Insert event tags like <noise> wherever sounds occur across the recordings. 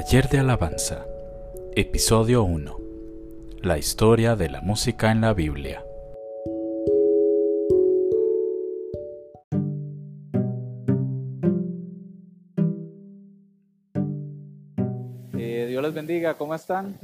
Taller de Alabanza, Episodio 1. La historia de la música en la Biblia. Eh, Dios les bendiga, ¿cómo están?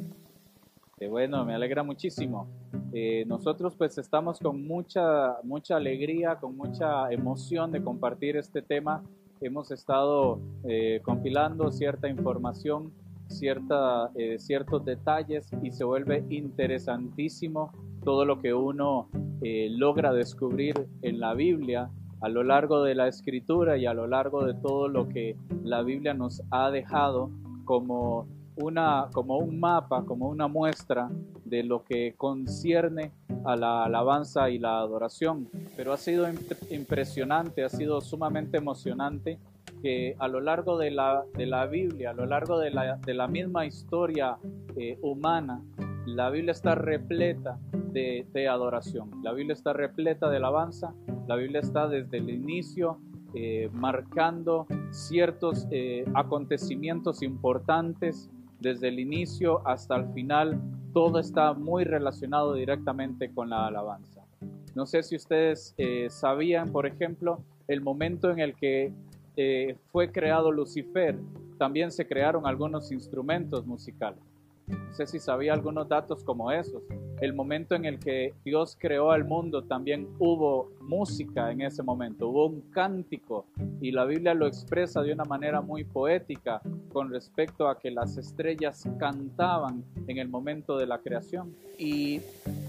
Eh, bueno, me alegra muchísimo. Eh, nosotros pues estamos con mucha, mucha alegría, con mucha emoción de compartir este tema. Hemos estado eh, compilando cierta información, cierta, eh, ciertos detalles y se vuelve interesantísimo todo lo que uno eh, logra descubrir en la Biblia a lo largo de la escritura y a lo largo de todo lo que la Biblia nos ha dejado como una, como un mapa, como una muestra de lo que concierne a la alabanza y la adoración. Pero ha sido imp- impresionante, ha sido sumamente emocionante que a lo largo de la, de la Biblia, a lo largo de la, de la misma historia eh, humana, la Biblia está repleta de, de adoración, la Biblia está repleta de alabanza, la Biblia está desde el inicio eh, marcando ciertos eh, acontecimientos importantes desde el inicio hasta el final, todo está muy relacionado directamente con la alabanza. No sé si ustedes eh, sabían, por ejemplo, el momento en el que eh, fue creado Lucifer, también se crearon algunos instrumentos musicales. No sé si sabía algunos datos como esos. El momento en el que Dios creó al mundo también hubo música en ese momento, hubo un cántico y la Biblia lo expresa de una manera muy poética con respecto a que las estrellas cantaban en el momento de la creación. Y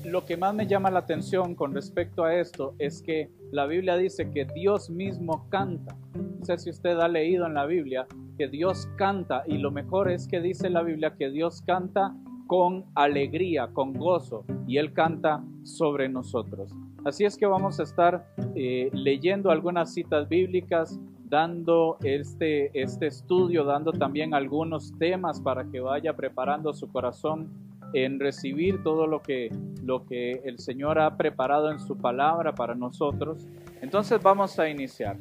lo que más me llama la atención con respecto a esto es que la Biblia dice que Dios mismo canta. No sé si usted ha leído en la Biblia que Dios canta y lo mejor es que dice la Biblia que Dios canta con alegría, con gozo y Él canta sobre nosotros. Así es que vamos a estar eh, leyendo algunas citas bíblicas, dando este, este estudio, dando también algunos temas para que vaya preparando su corazón en recibir todo lo que, lo que el Señor ha preparado en su palabra para nosotros. Entonces vamos a iniciar.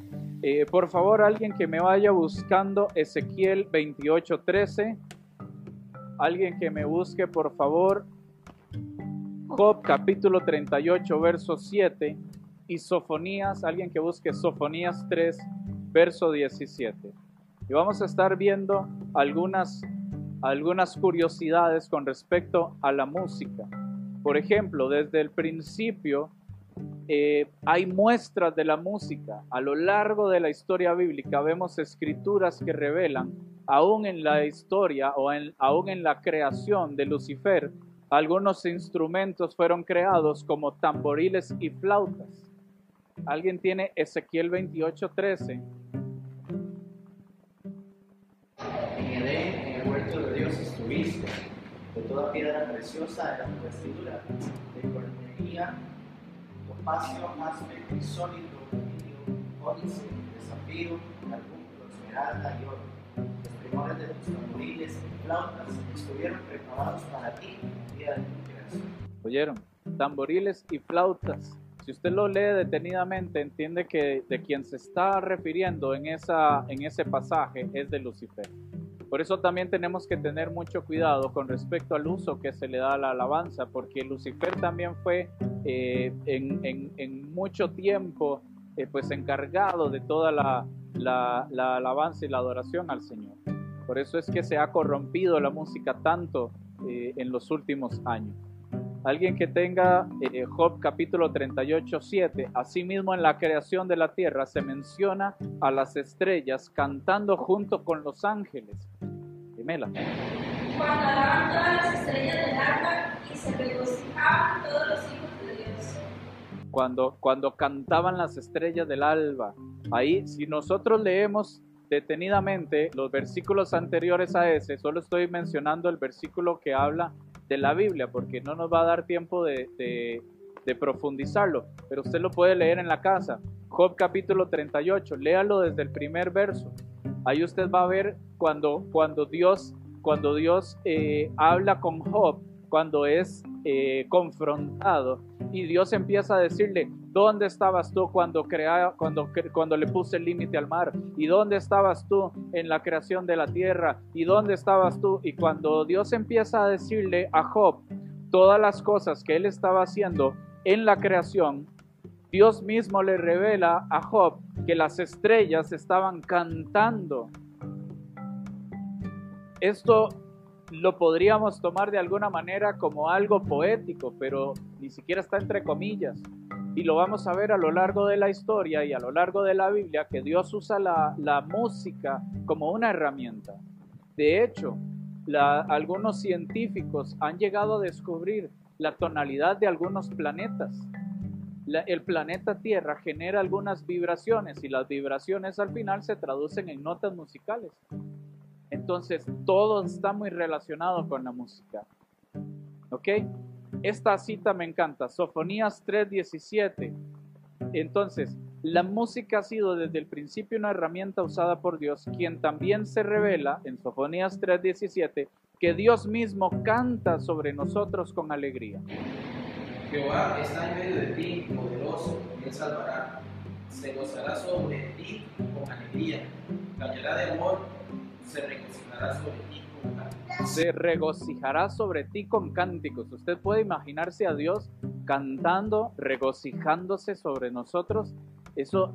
Eh, por favor, alguien que me vaya buscando Ezequiel 28:13. Alguien que me busque, por favor, Job capítulo 38, verso 7. Y Sofonías, alguien que busque Sofonías 3, verso 17. Y vamos a estar viendo algunas, algunas curiosidades con respecto a la música. Por ejemplo, desde el principio eh, hay muestras de la música. A lo largo de la historia bíblica vemos escrituras que revelan, aún en la historia o en, aún en la creación de Lucifer, algunos instrumentos fueron creados como tamboriles y flautas. ¿Alguien tiene Ezequiel 28:13? En en el huerto de Dios estuviste, de toda piedra preciosa era tu vestidura, de cornería, topacio, jaspe, crisólito, rubilio, ónice, de zafiro, carbunclo, esmeralda y oro. Los primores de tus tamboriles y flautas estuvieron preparados para ti día de tu creación. ¿Oyeron? Tamboriles y flautas. Si usted lo lee detenidamente, entiende que de quien se está refiriendo en, esa, en ese pasaje es de Lucifer. Por eso también tenemos que tener mucho cuidado con respecto al uso que se le da a la alabanza, porque Lucifer también fue eh, en, mucho tiempo eh, pues encargado de toda la alabanza y la adoración al Señor. Por eso es que se ha corrompido la música tanto eh, en los últimos años. Alguien que tenga eh, Job capítulo 38, 7. Asimismo, en la creación de la tierra se menciona a las estrellas cantando junto con los ángeles. Dímela. Cuando alaban todas las estrellas del alba y se regocijaban todos los hijos de Dios. Cuando, cuando cantaban las estrellas del alba. Ahí, si nosotros leemos detenidamente los versículos anteriores a ese, solo estoy mencionando el versículo que habla de la Biblia, porque no nos va a dar tiempo de, de- profundizarlo, pero usted lo puede leer en la casa. Job capítulo 38, léalo desde el primer verso. Ahí usted va a ver cuando, cuando Dios, cuando Dios eh, habla con Job, cuando es eh, confrontado y Dios empieza a decirle, ¿Dónde estabas tú cuando, crea, cuando, cuando le puse el límite al mar? ¿Y dónde estabas tú en la creación de la tierra? ¿Y dónde estabas tú? Y cuando Dios empieza a decirle a Job todas las cosas que él estaba haciendo en la creación, Dios mismo le revela a Job que las estrellas estaban cantando. Esto lo podríamos tomar de alguna manera como algo poético, pero ni siquiera está entre comillas. Y lo vamos a ver a lo largo de la historia y a lo largo de la Biblia que Dios usa la, música como una herramienta. De hecho, algunos científicos han llegado a descubrir la tonalidad de algunos planetas. el planeta Tierra genera algunas vibraciones y las vibraciones al final se traducen en notas musicales. Entonces, todo está muy relacionado con la música. ¿Ok? Esta cita me encanta, Sofonías 3:17. Entonces, la música ha sido desde el principio una herramienta usada por Dios, quien también se revela en Sofonías 3:17 que Dios mismo canta sobre nosotros con alegría. Jehová está en medio de ti, poderoso, y él salvará. Se gozará sobre ti con alegría, callará de amor, se regocijará sobre ti con cánticos. Usted puede imaginarse a Dios cantando, regocijándose sobre nosotros. Eso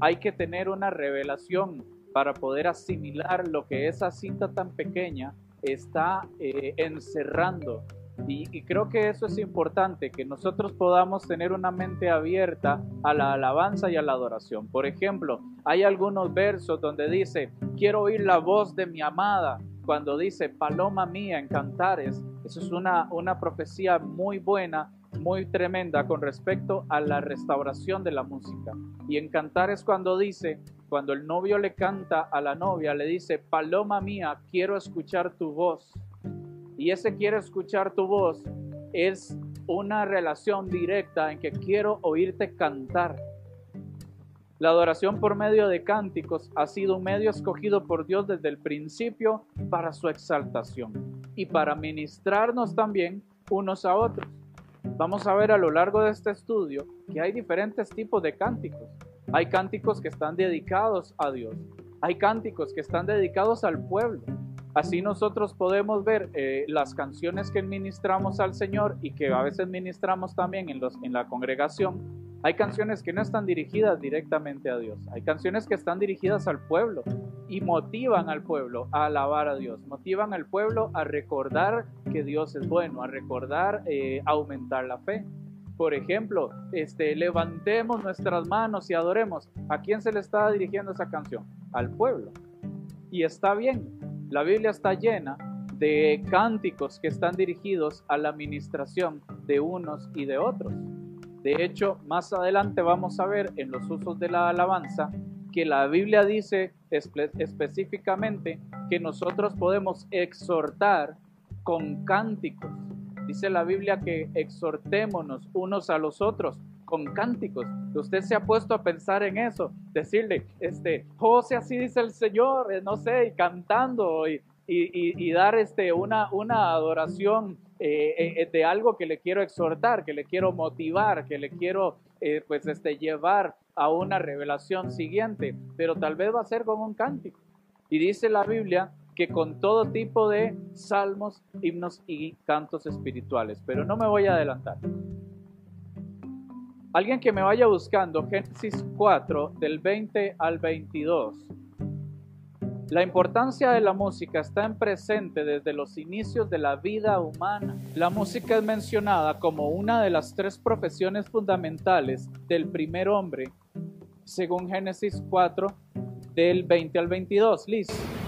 hay que tener una revelación para poder asimilar lo que esa cita tan pequeña está eh, encerrando. Y, creo que eso es importante, que nosotros podamos tener una mente abierta a la alabanza y a la adoración. Por ejemplo, hay algunos versos donde dice, quiero oír la voz de mi amada, cuando dice paloma mía en cantares, eso es una, una profecía muy buena, muy tremenda con respecto a la restauración de la música. Y en cantares cuando dice, cuando el novio le canta a la novia, le dice, paloma mía, quiero escuchar tu voz. Y ese quiero escuchar tu voz es una relación directa en que quiero oírte cantar. La adoración por medio de cánticos ha sido un medio escogido por Dios desde el principio para su exaltación y para ministrarnos también unos a otros. Vamos a ver a lo largo de este estudio que hay diferentes tipos de cánticos. Hay cánticos que están dedicados a Dios. Hay cánticos que están dedicados al pueblo. Así nosotros podemos ver eh, las canciones que ministramos al Señor y que a veces ministramos también en, los, en la congregación hay canciones que no están dirigidas directamente a Dios. Hay canciones que están dirigidas al pueblo y motivan al pueblo a alabar a Dios. Motivan al pueblo a recordar que Dios es bueno, a recordar, eh, aumentar la fe. Por ejemplo, este, levantemos nuestras manos y adoremos. ¿A quién se le está dirigiendo esa canción? Al pueblo. Y está bien. La Biblia está llena de cánticos que están dirigidos a la administración de unos y de otros. De hecho, más adelante vamos a ver en los usos de la alabanza que la Biblia dice específicamente que nosotros podemos exhortar con cánticos. Dice la Biblia que exhortémonos unos a los otros con cánticos. Usted se ha puesto a pensar en eso, decirle, este, José, así dice el Señor, eh, no sé, y cantando y, y, dar este, una, una adoración eh, eh, de algo que le quiero exhortar, que le quiero motivar, que le quiero pues este, llevar a una revelación siguiente, pero tal vez va a ser como un cántico. Y dice la Biblia que con todo tipo de salmos, himnos y cantos espirituales, pero no me voy a adelantar. Alguien que me vaya buscando, Génesis 4, del 20 al 22. La importancia de la música está en presente desde los inicios de la vida humana. La música es mencionada como una de las tres profesiones fundamentales del primer hombre, según Génesis 4, del 20 al 22. Liz.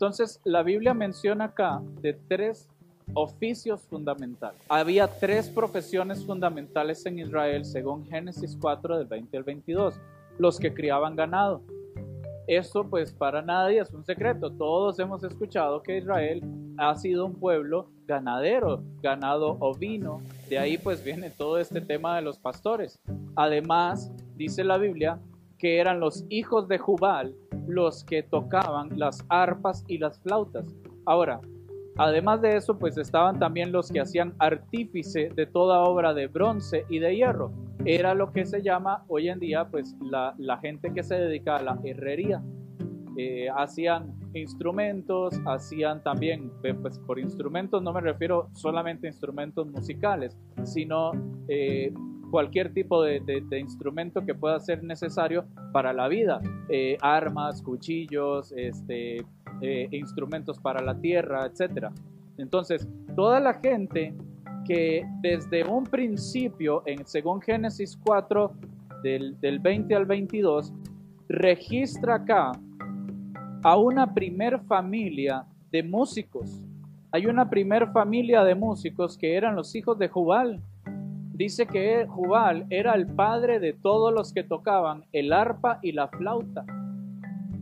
Entonces, la Biblia menciona acá de tres oficios fundamentales. Había tres profesiones fundamentales en Israel según Génesis 4 del 20 al 22. Los que criaban ganado. Esto pues para nadie es un secreto. Todos hemos escuchado que Israel ha sido un pueblo ganadero, ganado ovino. De ahí pues viene todo este tema de los pastores. Además, dice la Biblia que eran los hijos de Jubal los que tocaban las arpas y las flautas. Ahora, además de eso, pues estaban también los que hacían artífice de toda obra de bronce y de hierro. Era lo que se llama hoy en día, pues la, gente que se dedica a la herrería. Eh, hacían instrumentos, hacían también, pues por instrumentos no me refiero solamente a instrumentos musicales, sino eh, cualquier tipo de, instrumento que pueda ser necesario para la vida, eh, armas, cuchillos, este, eh, instrumentos para la tierra, etc. Entonces, toda la gente que desde un principio, en, según Génesis 4, del, del 20 al 22, registra acá a una primer familia de músicos. Hay una primer familia de músicos que eran los hijos de Jubal, dice que Jubal era el padre de todos los que tocaban el arpa y la flauta.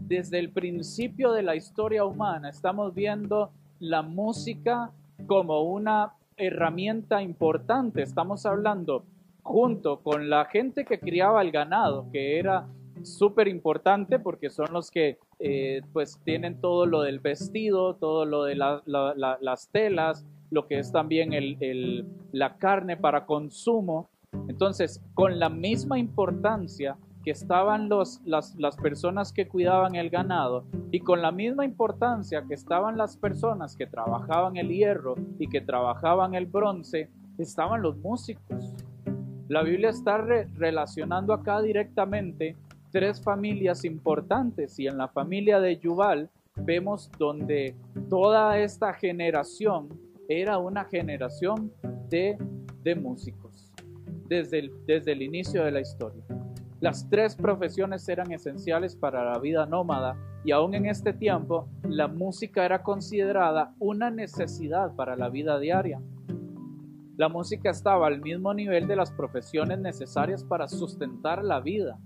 Desde el principio de la historia humana estamos viendo la música como una herramienta importante. Estamos hablando junto con la gente que criaba el ganado, que era súper importante porque son los que eh, pues tienen todo lo del vestido, todo lo de las telas, lo que es también el, la carne para consumo. Entonces, con la misma importancia que estaban los, las, las personas que cuidaban el ganado y con la misma importancia que estaban las personas que trabajaban el hierro y que trabajaban el bronce, estaban los músicos. La Biblia está relacionando acá directamente tres familias importantes y en la familia de Yubal vemos donde toda esta generación era una generación de, de músicos desde el, desde el inicio de la historia. Las tres profesiones eran esenciales para la vida nómada y aún en este tiempo la música era considerada una necesidad para la vida diaria. La música estaba al mismo nivel de las profesiones necesarias para sustentar la vida.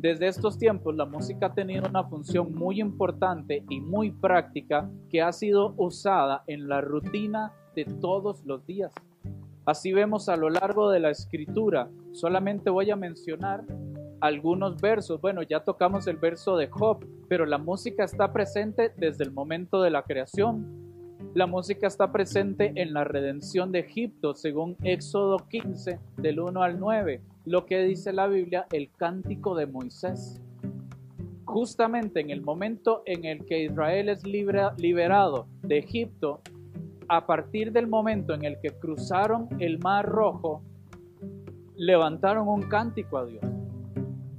Desde estos tiempos la música ha tenido una función muy importante y muy práctica que ha sido usada en la rutina de todos los días. Así vemos a lo largo de la escritura. Solamente voy a mencionar algunos versos. Bueno, ya tocamos el verso de Job, pero la música está presente desde el momento de la creación. La música está presente en la redención de Egipto, según Éxodo 15, del 1 al 9 lo que dice la Biblia, el cántico de Moisés. Justamente en el momento en el que Israel es liberado de Egipto, a partir del momento en el que cruzaron el Mar Rojo, levantaron un cántico a Dios.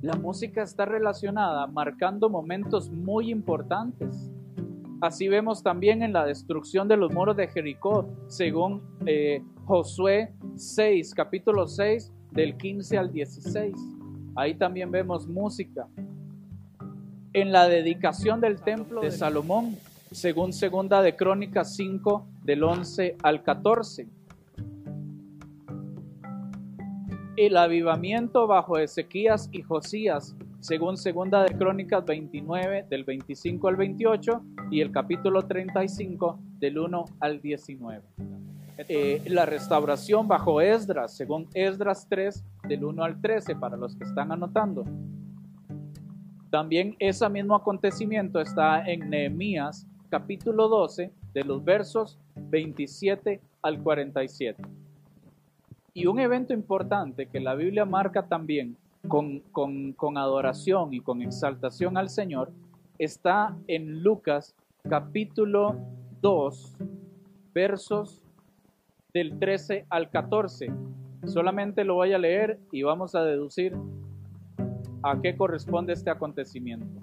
La música está relacionada, marcando momentos muy importantes. Así vemos también en la destrucción de los muros de Jericó, según eh, Josué 6, capítulo 6, del 15 al 16. Ahí también vemos música. En la dedicación del templo de Salomón, según segunda de Crónicas 5 del 11 al 14. El avivamiento bajo Ezequías y Josías, según segunda de Crónicas 29 del 25 al 28 y el capítulo 35 del 1 al 19. Eh, la restauración bajo Esdras, según Esdras 3, del 1 al 13, para los que están anotando. También ese mismo acontecimiento está en Nehemías capítulo 12, de los versos 27 al 47. Y un evento importante que la Biblia marca también con, con, con adoración y con exaltación al Señor está en Lucas capítulo 2, versos del 13 al 14. Solamente lo voy a leer y vamos a deducir a qué corresponde este acontecimiento.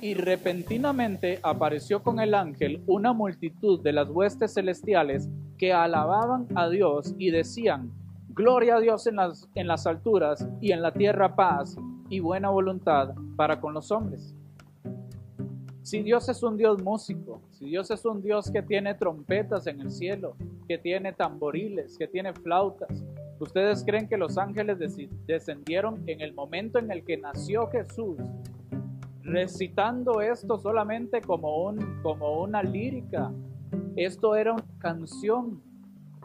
Y repentinamente apareció con el ángel una multitud de las huestes celestiales que alababan a Dios y decían, Gloria a Dios en las, en las alturas y en la tierra paz y buena voluntad para con los hombres. Si Dios es un Dios músico, si Dios es un Dios que tiene trompetas en el cielo, que tiene tamboriles, que tiene flautas. ¿Ustedes creen que los ángeles descendieron en el momento en el que nació Jesús, recitando esto solamente como, un, como una lírica? Esto era una canción,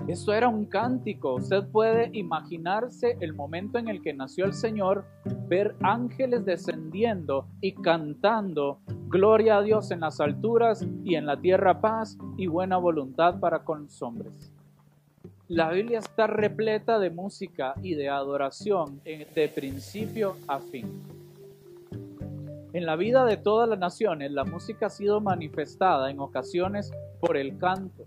esto era un cántico. Usted puede imaginarse el momento en el que nació el Señor, ver ángeles descendiendo y cantando, gloria a Dios en las alturas y en la tierra paz y buena voluntad para con los hombres. La Biblia está repleta de música y de adoración de principio a fin. En la vida de todas las naciones, la música ha sido manifestada en ocasiones por el canto,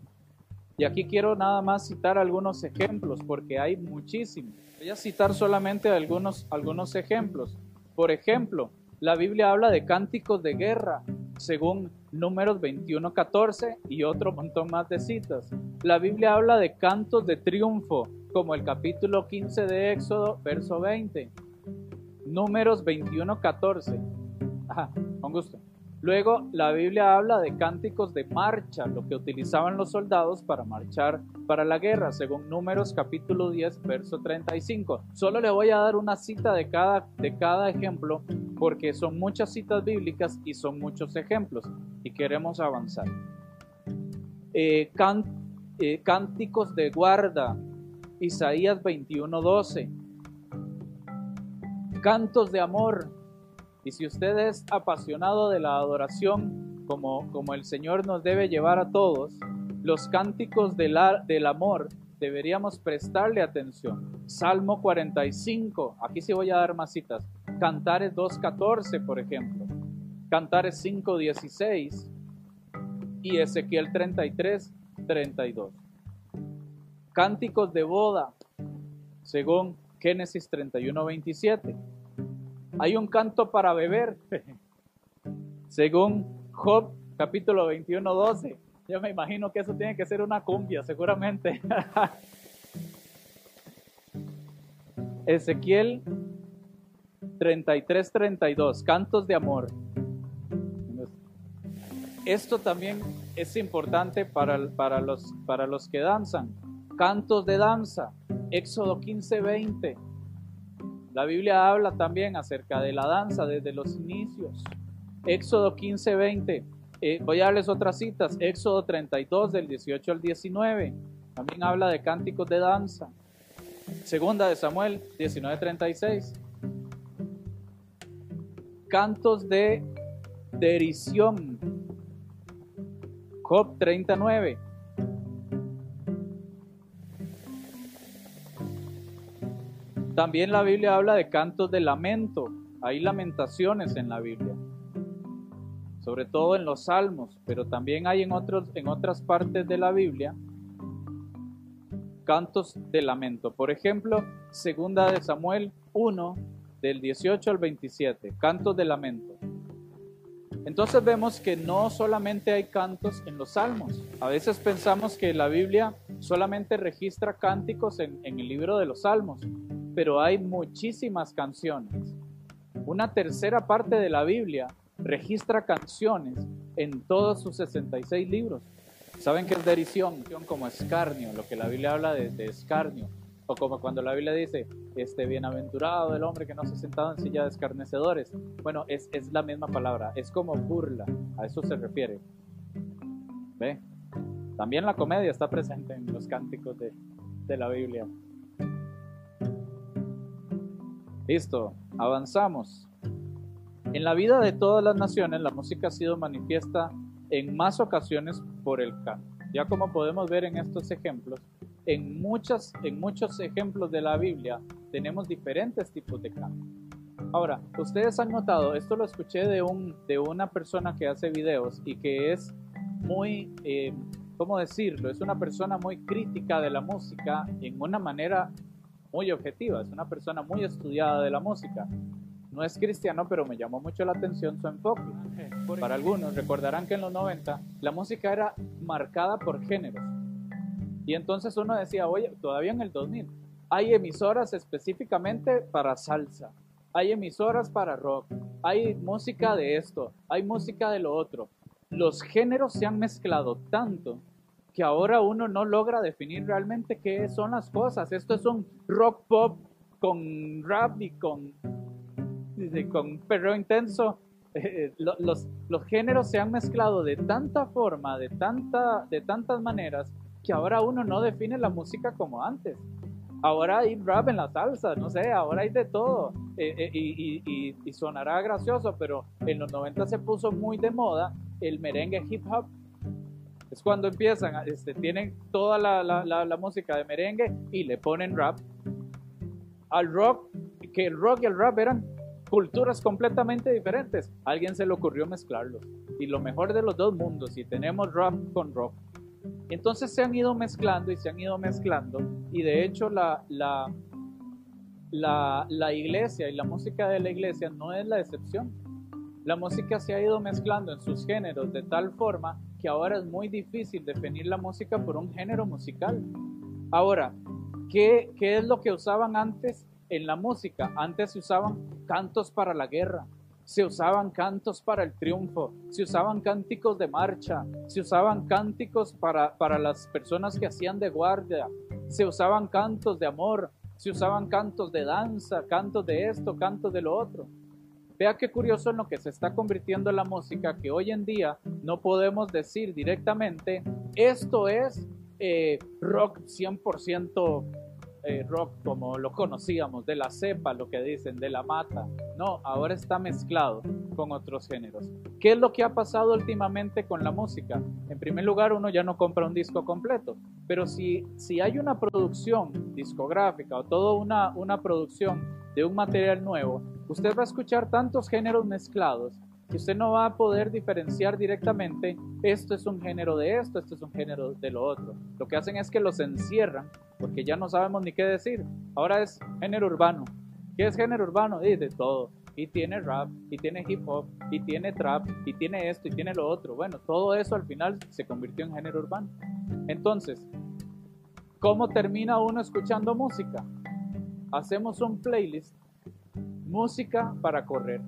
y aquí quiero nada más citar algunos ejemplos, porque hay muchísimos. Voy a citar solamente algunos, algunos ejemplos. Por ejemplo, la Biblia habla de cánticos de guerra, según números 21.14 y otro montón más de citas. La Biblia habla de cantos de triunfo, como el capítulo 15 de Éxodo, verso 20. Números 21.14. Ajá, con gusto. Luego la Biblia habla de cánticos de marcha, lo que utilizaban los soldados para marchar para la guerra, según Números capítulo 10, verso 35. Solo le voy a dar una cita de cada, de cada ejemplo porque son muchas citas bíblicas y son muchos ejemplos y queremos avanzar. Eh, eh, cánticos de guarda, Isaías 21, 12. Cantos de amor, y si usted es apasionado de la adoración, como, como el Señor nos debe llevar a todos, los cánticos del, del amor deberíamos prestarle atención. Salmo 45, aquí sí voy a dar más citas. Cantares 2.14, por ejemplo. Cantares 5.16 y Ezequiel 33, 32. Cánticos de boda, según Génesis 31, 27 hay un canto para beber, según Job capítulo 21, 12. Yo me imagino que eso tiene que ser una cumbia, seguramente. <laughs> Ezequiel 33, 32, cantos de amor. Esto también es importante para, para, los, para los que danzan. Cantos de danza, Éxodo 15, 20. La Biblia habla también acerca de la danza desde los inicios. Éxodo 15, 20. Eh, voy a darles otras citas. Éxodo 32 del 18 al 19. También habla de cánticos de danza. Segunda de Samuel 19, 36. Cantos de derición. Job 39. También la Biblia habla de cantos de lamento. Hay lamentaciones en la Biblia, sobre todo en los salmos, pero también hay en, otros, en otras partes de la Biblia cantos de lamento. Por ejemplo, segunda de Samuel 1, del 18 al 27, cantos de lamento. Entonces vemos que no solamente hay cantos en los salmos. A veces pensamos que la Biblia solamente registra cánticos en, en el libro de los salmos, pero hay muchísimas canciones. Una tercera parte de la Biblia registra canciones en todos sus 66 libros. ¿Saben qué es derición? Como escarnio, lo que la Biblia habla de, escarnio. O como cuando la Biblia dice, este bienaventurado del hombre que no se ha sentado en silla de escarnecedores. Bueno, es, es la misma palabra, es como burla, a eso se refiere. ¿Ve? También la comedia está presente en los cánticos de, de la Biblia. Listo, avanzamos. En la vida de todas las naciones, la música ha sido manifiesta en más ocasiones por el canto. Ya como podemos ver en estos ejemplos, en, muchas, en muchos ejemplos de la Biblia tenemos diferentes tipos de canto. Ahora, ustedes han notado, esto lo escuché de, un, de una persona que hace videos y que es muy, eh, ¿cómo decirlo? Es una persona muy crítica de la música en una manera muy objetiva, es una persona muy estudiada de la música. No es cristiano, pero me llamó mucho la atención su enfoque. Para algunos, recordarán que en los 90 la música era marcada por géneros. Y entonces uno decía, oye, todavía en el 2000, hay emisoras específicamente para salsa, hay emisoras para rock, hay música de esto, hay música de lo otro. Los géneros se han mezclado tanto que ahora uno no logra definir realmente qué son las cosas. Esto es un rock pop con rap y con, con perreo intenso. Eh, los, los géneros se han mezclado de tanta forma, de, tanta, de tantas maneras, que ahora uno no define la música como antes. Ahora hay rap en la salsa, no sé, ahora hay de todo. Eh, eh, y, y, sonará gracioso, pero en los 90 se puso muy de moda el merengue hip hop. Es cuando empiezan, este, tienen toda la, la, la, música de merengue y le ponen rap. Al rock, que el rock y el rap eran culturas completamente diferentes. A alguien se le ocurrió mezclarlos. Y lo mejor de los dos mundos, y tenemos rap con rock. Entonces se han ido mezclando y se han ido mezclando y de hecho la, la, la, la, iglesia y la música de la iglesia no es la excepción. La música se ha ido mezclando en sus géneros de tal forma que ahora es muy difícil definir la música por un género musical. Ahora, ¿qué, qué es lo que usaban antes en la música? Antes se usaban cantos para la guerra, se usaban cantos para el triunfo, se usaban cánticos de marcha, se usaban cánticos para, para las personas que hacían de guardia, se usaban cantos de amor, se usaban cantos de danza, cantos de esto, cantos de lo otro. Vea qué curioso en lo que se está convirtiendo la música, que hoy en día no podemos decir directamente, esto es eh, rock 100% eh, rock como lo conocíamos, de la cepa, lo que dicen, de la mata. No, ahora está mezclado con otros géneros. ¿Qué es lo que ha pasado últimamente con la música? En primer lugar, uno ya no compra un disco completo, pero si, si hay una producción discográfica o toda una, una producción de un material nuevo, usted va a escuchar tantos géneros mezclados que usted no va a poder diferenciar directamente esto es un género de esto, esto es un género de lo otro. Lo que hacen es que los encierran porque ya no sabemos ni qué decir. Ahora es género urbano. ¿Qué es género urbano? Y de todo. Y tiene rap, y tiene hip hop, y tiene trap, y tiene esto, y tiene lo otro. Bueno, todo eso al final se convirtió en género urbano. Entonces, ¿cómo termina uno escuchando música? Hacemos un playlist, música para correr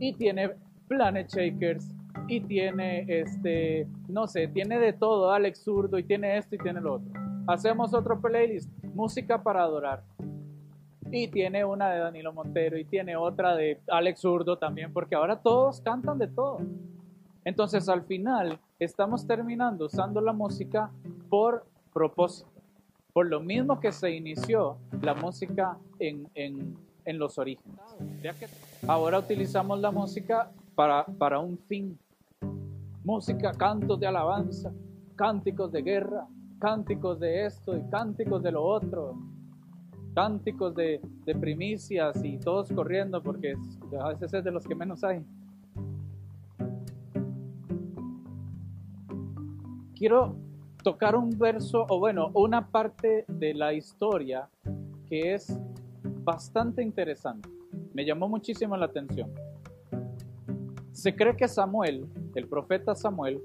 y tiene Planet Shakers y tiene este, no sé, tiene de todo, Alex Zurdo y tiene esto y tiene lo otro. Hacemos otro playlist, música para adorar. Y tiene una de Danilo Montero y tiene otra de Alex Zurdo también, porque ahora todos cantan de todo. Entonces al final estamos terminando usando la música por propósito. Por lo mismo que se inició la música en, en en los orígenes. Ahora utilizamos la música para, para un fin. Música, cantos de alabanza, cánticos de guerra, cánticos de esto y cánticos de lo otro, cánticos de, de primicias y todos corriendo porque a veces es de los que menos hay. Quiero tocar un verso, o bueno, una parte de la historia que es bastante interesante. Me llamó muchísimo la atención. Se cree que Samuel, el profeta Samuel,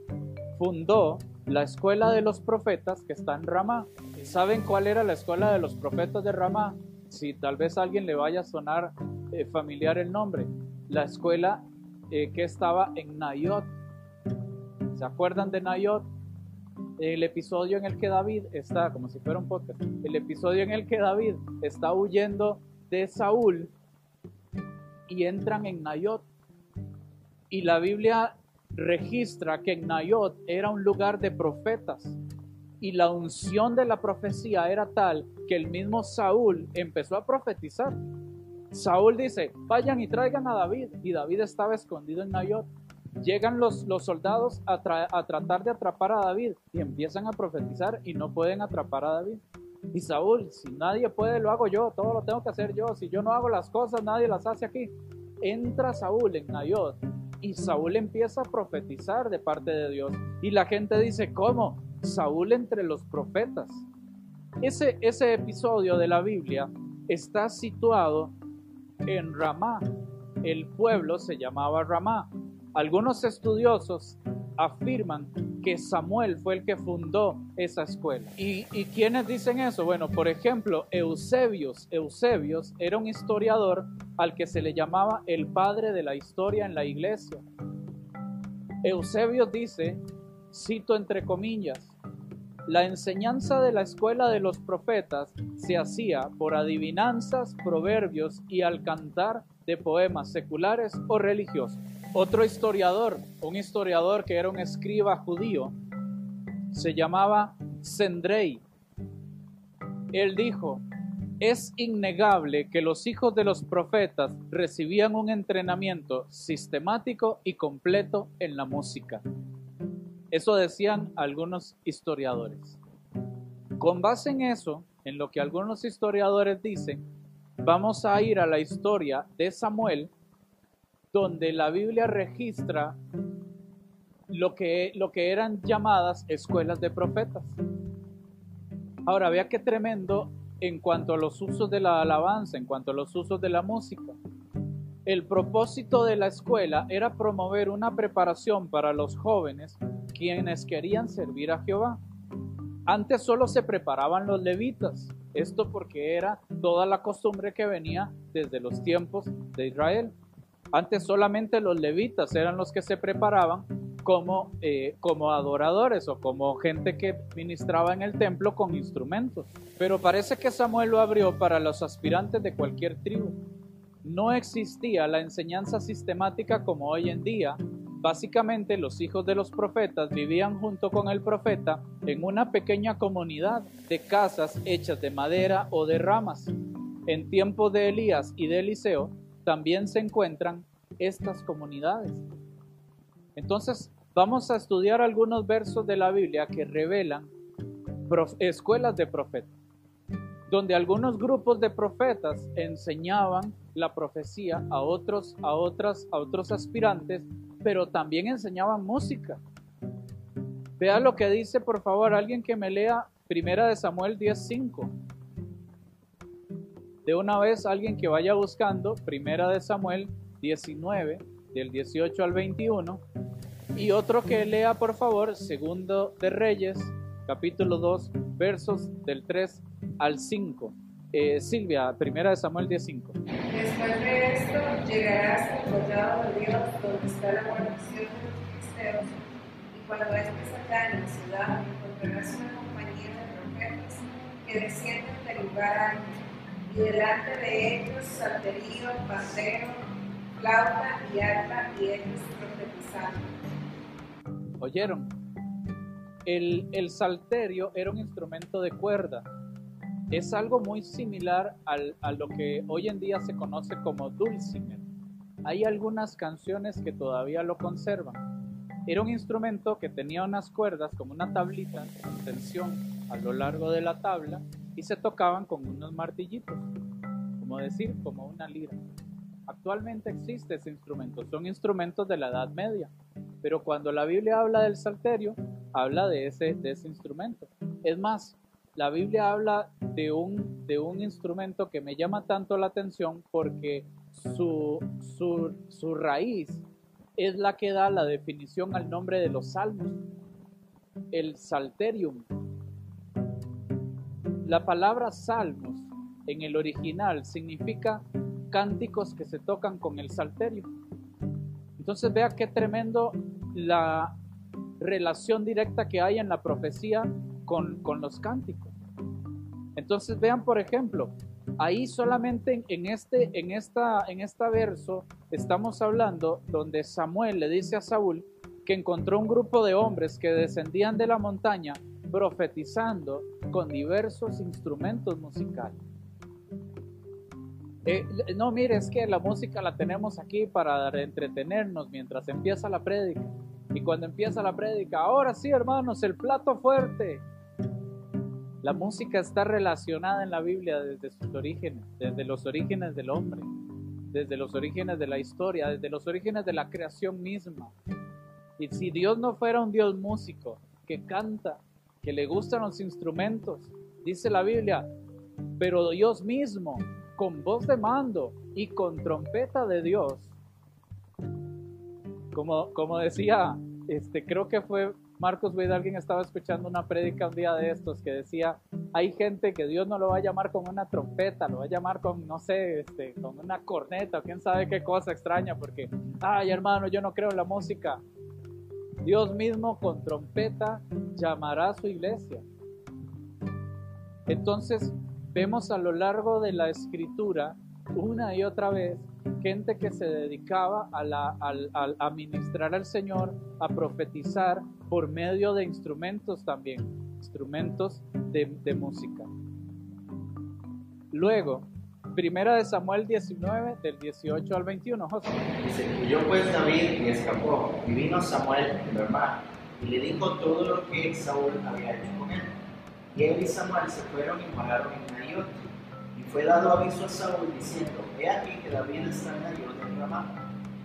fundó la escuela de los profetas que está en Ramá. ¿Saben cuál era la escuela de los profetas de Ramá? Si tal vez a alguien le vaya a sonar eh, familiar el nombre. La escuela eh, que estaba en Nayot. ¿Se acuerdan de Nayot? El episodio en el que David está, como si fuera un podcast, el episodio en el que David está huyendo de Saúl y entran en Nayot. Y la Biblia registra que en Nayot era un lugar de profetas. Y la unción de la profecía era tal que el mismo Saúl empezó a profetizar. Saúl dice, vayan y traigan a David. Y David estaba escondido en Nayot. Llegan los, los soldados a, a tratar de atrapar a David y empiezan a profetizar y no pueden atrapar a David. Y Saúl, si nadie puede, lo hago yo, todo lo tengo que hacer yo. Si yo no hago las cosas, nadie las hace aquí. Entra Saúl en Nayot y Saúl empieza a profetizar de parte de Dios. Y la gente dice, ¿cómo? Saúl entre los profetas. Ese, ese episodio de la Biblia está situado en Ramá. El pueblo se llamaba Ramá. Algunos estudiosos afirman que Samuel fue el que fundó esa escuela. ¿Y, ¿Y quiénes dicen eso? Bueno, por ejemplo, Eusebios. Eusebios era un historiador al que se le llamaba el padre de la historia en la iglesia. Eusebios dice, cito entre comillas, la enseñanza de la escuela de los profetas se hacía por adivinanzas, proverbios y al cantar de poemas seculares o religiosos. Otro historiador, un historiador que era un escriba judío, se llamaba Sendrei. Él dijo, es innegable que los hijos de los profetas recibían un entrenamiento sistemático y completo en la música. Eso decían algunos historiadores. Con base en eso, en lo que algunos historiadores dicen, vamos a ir a la historia de Samuel, donde la Biblia registra lo que, lo que eran llamadas escuelas de profetas. Ahora, vea qué tremendo en cuanto a los usos de la alabanza, en cuanto a los usos de la música. El propósito de la escuela era promover una preparación para los jóvenes quienes querían servir a Jehová. Antes solo se preparaban los levitas, esto porque era toda la costumbre que venía desde los tiempos de Israel. Antes solamente los levitas eran los que se preparaban como, eh, como adoradores o como gente que ministraba en el templo con instrumentos. Pero parece que Samuel lo abrió para los aspirantes de cualquier tribu. No existía la enseñanza sistemática como hoy en día, Básicamente los hijos de los profetas vivían junto con el profeta en una pequeña comunidad de casas hechas de madera o de ramas. En tiempos de Elías y de Eliseo también se encuentran estas comunidades. Entonces vamos a estudiar algunos versos de la Biblia que revelan escuelas de profetas, donde algunos grupos de profetas enseñaban la profecía a otros, a otras, a otros aspirantes pero también enseñaban música. Vea lo que dice, por favor, alguien que me lea Primera de Samuel 10:5. De una vez, alguien que vaya buscando Primera de Samuel 19, del 18 al 21. Y otro que lea, por favor, Segundo de Reyes, capítulo 2, versos del 3 al 5. Eh, Silvia, Primera de Samuel 10:5. Después de esto, llegarás al collado de Dios, donde está la guarnición de los filisteos, y cuando estés acá en la ciudad, encontrarás una compañía de profetas que descienden del lugar alto, y delante de ellos salterio, pandero, flauta y arpa, y ellos profetizando. ¿Oyeron? El, el salterio era un instrumento de cuerda es algo muy similar a lo que hoy en día se conoce como dulcimer. Hay algunas canciones que todavía lo conservan. Era un instrumento que tenía unas cuerdas como una tablita con tensión a lo largo de la tabla y se tocaban con unos martillitos, como decir, como una lira. Actualmente existe ese instrumento, son instrumentos de la Edad Media, pero cuando la Biblia habla del salterio, habla de ese, de ese instrumento. Es más, la Biblia habla de un, de un instrumento que me llama tanto la atención porque su, su, raíz es la que da la definición al nombre de los salmos, el salterium. La palabra salmos en el original significa cánticos que se tocan con el salterio. Entonces vea qué tremendo la relación directa que hay en la profecía con, los cánticos. Entonces vean, por ejemplo, ahí solamente en este, en, esta, en esta verso estamos hablando donde Samuel le dice a Saúl que encontró un grupo de hombres que descendían de la montaña profetizando con diversos instrumentos musicales. Eh, no, mire, es que la música la tenemos aquí para entretenernos mientras empieza la prédica. Y cuando empieza la prédica, ahora sí, hermanos, el plato fuerte. La música está relacionada en la Biblia desde sus orígenes, desde los orígenes del hombre, desde los orígenes de la historia, desde los orígenes de la creación misma. Y si Dios no fuera un Dios músico, que canta, que le gustan los instrumentos, dice la Biblia, pero Dios mismo, con voz de mando y con trompeta de Dios, como, como decía, este, creo que fue Marcos Vidal, alguien estaba escuchando una prédica un día de estos que decía, hay gente que Dios no lo va a llamar con una trompeta, lo va a llamar con, no sé, este, con una corneta o quién sabe qué cosa extraña, porque, ay hermano, yo no creo en la música. Dios mismo con trompeta llamará a su iglesia. Entonces vemos a lo largo de la escritura una y otra vez gente que se dedicaba a, ministrar al Señor, a profetizar por medio de instrumentos también, instrumentos de música. Luego, Primera de Samuel 19, del 18 al 21, José. Dice, huyó pues David y escapó, y vino Samuel, su hermano, y le dijo todo lo que Saúl había hecho con él. Y él y Samuel se fueron y pararon en Nayot. Y fue dado aviso a Saúl diciendo, he aquí que David está en Nayot en Ramá.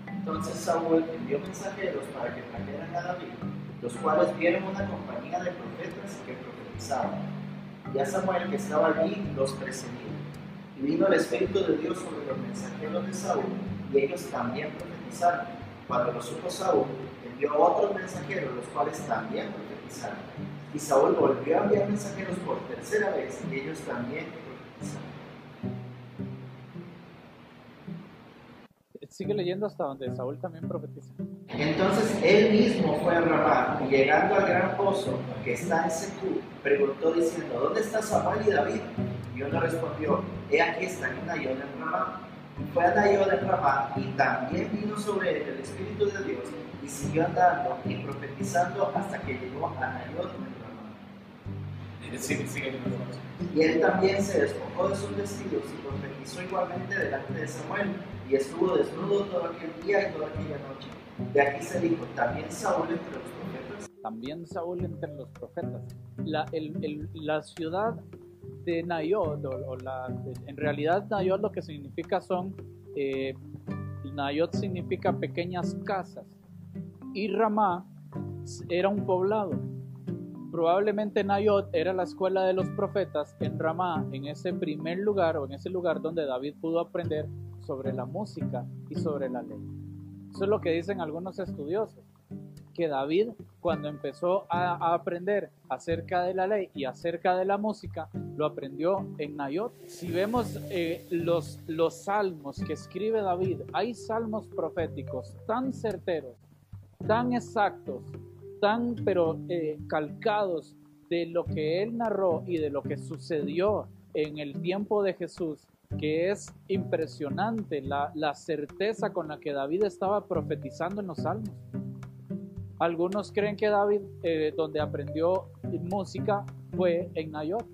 Entonces Saúl envió mensajeros para que trajeran a David, los cuales vieron una compañía de profetas que profetizaban. Y a Samuel que estaba allí los precedía y vino el Espíritu de Dios sobre los mensajeros de Saúl, y ellos también profetizaron. Cuando lo supo Saúl, envió a otros mensajeros, los cuales también profetizaron. Y Saúl volvió a enviar mensajeros por tercera vez, y ellos también profetizaron. Sigue leyendo hasta donde Saúl también profetiza. Entonces él mismo fue a Ramá y llegando al gran pozo que está en Secú, preguntó diciendo, ¿dónde está Samuel y David? Y uno respondió, he aquí están en Nayod en Ramá. Y fue a Nayod en Ramá y también vino sobre él el Espíritu de Dios y siguió andando y profetizando hasta que llegó a Nayod en Ramá. Y él también se despojó de sus vestidos y profetizó igualmente delante de Samuel y estuvo desnudo todo aquel día y toda aquella noche. De aquí se dijo, también Saúl entre los profetas. También Saúl entre los profetas. La, el, el, la ciudad de Nayot, o, la, en realidad Nayot lo que significa son, eh, Nayot significa pequeñas casas, y Ramá era un poblado. Probablemente Nayot era la escuela de los profetas en Ramá, en ese primer lugar o en ese lugar donde David pudo aprender sobre la música y sobre la ley. Eso es lo que dicen algunos estudiosos que David cuando empezó a, aprender acerca de la ley y acerca de la música, lo aprendió en Nayot. Si vemos eh, los, los salmos que escribe David, hay salmos proféticos tan certeros, tan exactos, tan pero eh, calcados de lo que él narró y de lo que sucedió en el tiempo de Jesús, que es impresionante la, la certeza con la que David estaba profetizando en los salmos. Algunos creen que David, eh, donde aprendió música, fue en Nayot.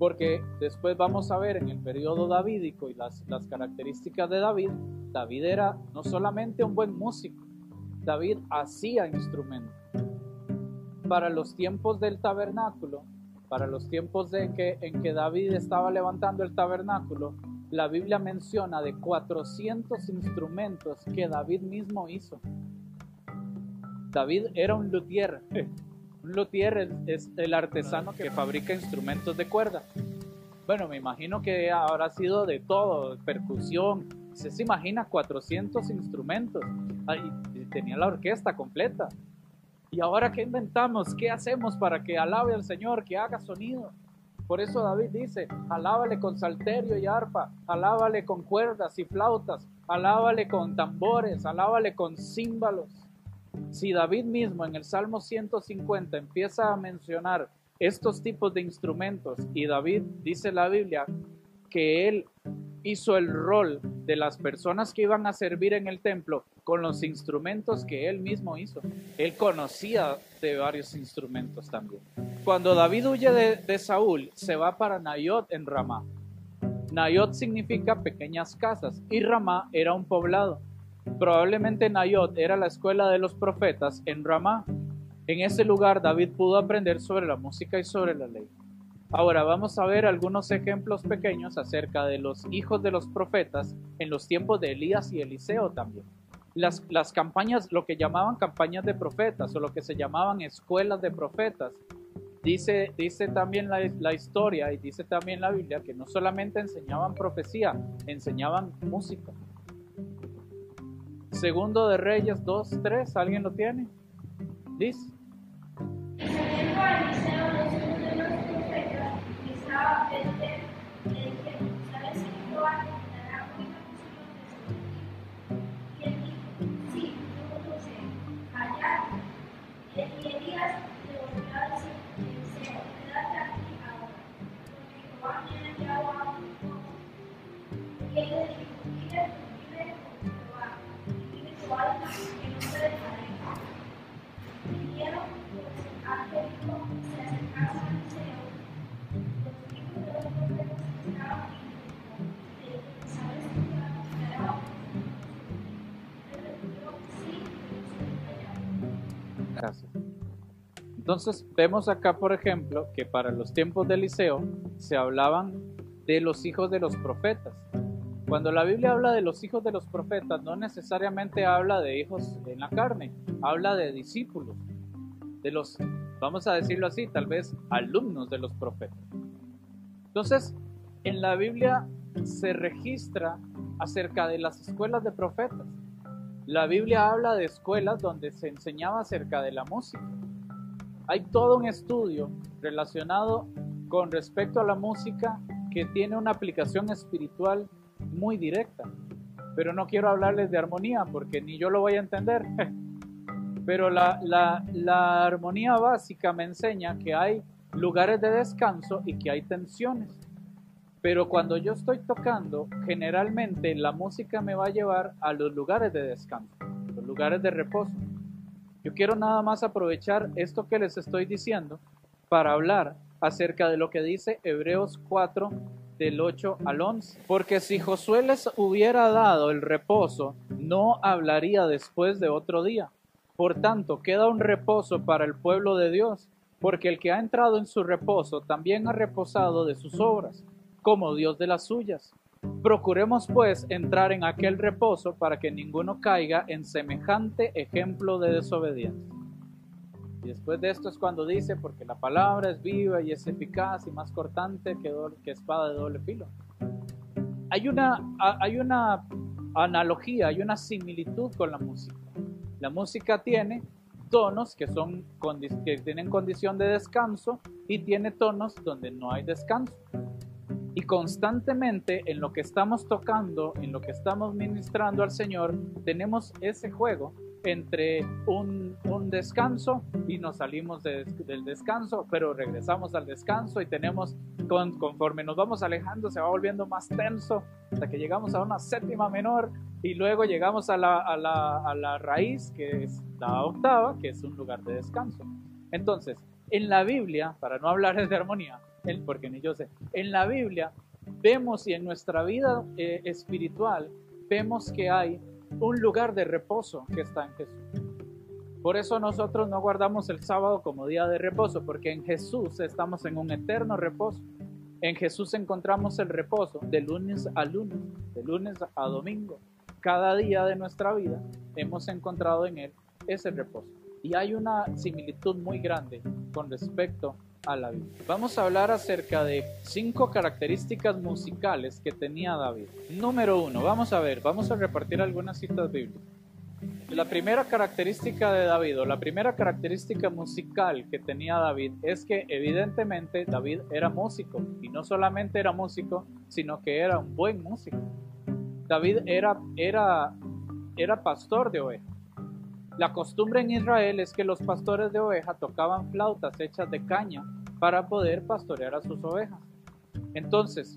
Porque después vamos a ver en el periodo davídico y las, las características de David, David era no solamente un buen músico, David hacía instrumentos. Para los tiempos del tabernáculo, para los tiempos de que, en que David estaba levantando el tabernáculo, la Biblia menciona de 400 instrumentos que David mismo hizo. David era un luthier. <laughs> Un luthier es, el artesano que fabrica instrumentos de cuerda. Bueno, me imagino que habrá sido de todo, percusión. Se, se imagina 400 instrumentos. tenía la orquesta completa. ¿Y ahora qué inventamos? ¿Qué hacemos para que alabe al Señor, que haga sonido? Por eso David dice, alábale con salterio y arpa, alábale con cuerdas y flautas, alábale con tambores, alábale con címbalos. Si David mismo en el Salmo 150 empieza a mencionar estos tipos de instrumentos y David dice la Biblia que él hizo el rol de las personas que iban a servir en el templo con los instrumentos que él mismo hizo. Él conocía de varios instrumentos también. Cuando David huye de, de Saúl, se va para Nayot en Ramá. Nayot significa pequeñas casas y Ramá era un poblado. Probablemente Nayot era la escuela de los profetas en Ramá. En ese lugar David pudo aprender sobre la música y sobre la ley. Ahora vamos a ver algunos ejemplos pequeños acerca de los hijos de los profetas en los tiempos de Elías y Eliseo también. Las, las campañas, lo que llamaban campañas de profetas o lo que se llamaban escuelas de profetas, dice, dice también la, la historia y dice también la Biblia que no solamente enseñaban profecía, enseñaban música. Segundo de Reyes 2, 3, ¿alguien lo tiene? Y Entonces vemos acá, por ejemplo, que para los tiempos de Eliseo se hablaban de los hijos de los profetas. Cuando la Biblia habla de los hijos de los profetas, no necesariamente habla de hijos en la carne, habla de discípulos, de los, vamos a decirlo así, tal vez alumnos de los profetas. Entonces, en la Biblia se registra acerca de las escuelas de profetas. La Biblia habla de escuelas donde se enseñaba acerca de la música. Hay todo un estudio relacionado con respecto a la música que tiene una aplicación espiritual muy directa. Pero no quiero hablarles de armonía porque ni yo lo voy a entender. <laughs> Pero la, armonía básica me enseña que hay lugares de descanso y que hay tensiones. Pero cuando yo estoy tocando, generalmente la música me va a llevar a los lugares de descanso, los lugares de reposo. Yo quiero nada más aprovechar esto que les estoy diciendo para hablar acerca de lo que dice Hebreos 4 del 8 al 11. Porque si Josué les hubiera dado el reposo, no hablaría después de otro día. Por tanto, queda un reposo para el pueblo de Dios, porque el que ha entrado en su reposo también ha reposado de sus obras, como Dios de las suyas. Procuremos pues entrar en aquel reposo para que ninguno caiga en semejante ejemplo de desobediencia. Y después de esto es cuando dice, porque la palabra es viva y es eficaz y más cortante que, que espada de doble filo. Hay una, hay una analogía, hay una similitud con la música. La música tiene tonos que, son, que tienen condición de descanso y tiene tonos donde no hay descanso. Y constantemente en lo que estamos tocando, en lo que estamos ministrando al Señor, tenemos ese juego entre un, descanso y nos salimos de- del descanso, pero regresamos al descanso y tenemos, con- conforme nos vamos alejando, se va volviendo más tenso hasta que llegamos a una séptima menor y luego llegamos a la, a la raíz, que es la octava, que es un lugar de descanso. Entonces, en la Biblia, para no hablar de armonía, porque ni yo sé, en la Biblia vemos y en nuestra vida eh, espiritual vemos que hay un lugar de reposo que está en Jesús. Por eso nosotros no guardamos el sábado como día de reposo, porque en Jesús estamos en un eterno reposo. En Jesús encontramos el reposo de lunes a lunes, de lunes a domingo. Cada día de nuestra vida hemos encontrado en Él ese reposo. Y hay una similitud muy grande con respecto Vamos a hablar acerca de cinco características musicales que tenía David. Número uno, vamos a ver, vamos a repartir algunas citas bíblicas. La primera característica de David, o la primera característica musical que tenía David, es que evidentemente David era músico, y no solamente era músico, sino que era un buen músico. David era, era, era pastor de ovejas. La costumbre en Israel es que los pastores de oveja tocaban flautas hechas de caña para poder pastorear a sus ovejas. Entonces,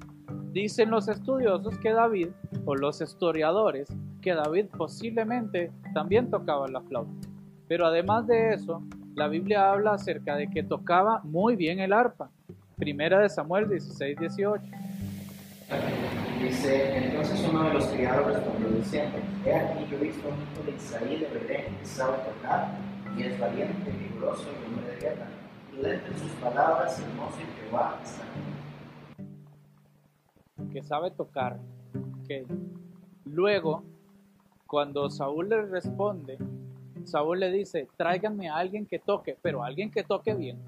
dicen los estudiosos que David, o los historiadores, que David posiblemente también tocaba la flauta. Pero además de eso, la Biblia habla acerca de que tocaba muy bien el arpa. Primera de Samuel 16, 18. Dice, entonces uno de los criados respondió diciendo, he aquí yo he visto un hijo de Isaí de Belén que sabe tocar y es valiente, vigoroso y hombre de guerra. Sus palabras, hermoso y Jehová está con él". que sabe tocar. Ok. Luego, cuando Saúl le responde, Saúl le dice, tráiganme a alguien que toque, pero alguien que toque bien.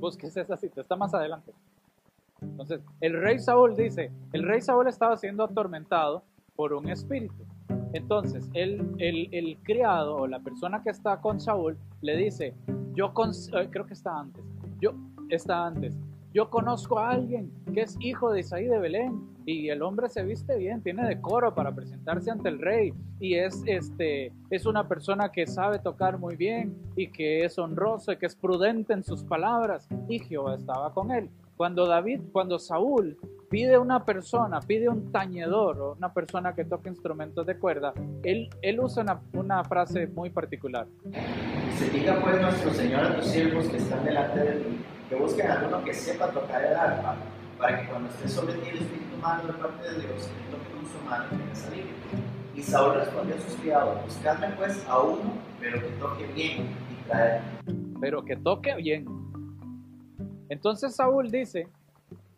Busques esa cita, está más adelante. Entonces, el rey Saúl dice, el rey Saúl estaba siendo atormentado por un espíritu. Entonces, el, el, criado o la persona que está con Saúl le dice, yo eh, creo que está antes, yo, está antes, yo conozco a alguien que es hijo de Isaí de Belén y el hombre se viste bien, tiene decoro para presentarse ante el rey y es este es una persona que sabe tocar muy bien y que es honroso y que es prudente en sus palabras y Jehová estaba con él. Cuando David, cuando Saúl pide una persona, pide un tañedor o una persona que toque instrumentos de cuerda, él, él usa una, una frase muy particular. Se diga pues nuestro Señor a tus siervos que están delante de ti, que busquen a alguno que sepa tocar el arpa, para que cuando esté sobre ti el Espíritu Humano de parte de Dios, él toque con su mano y salir. Y Saúl respondió a sus criados, buscadme pues a uno, pero que toque bien y traedme. pero que toque bien. Entonces Saúl dice,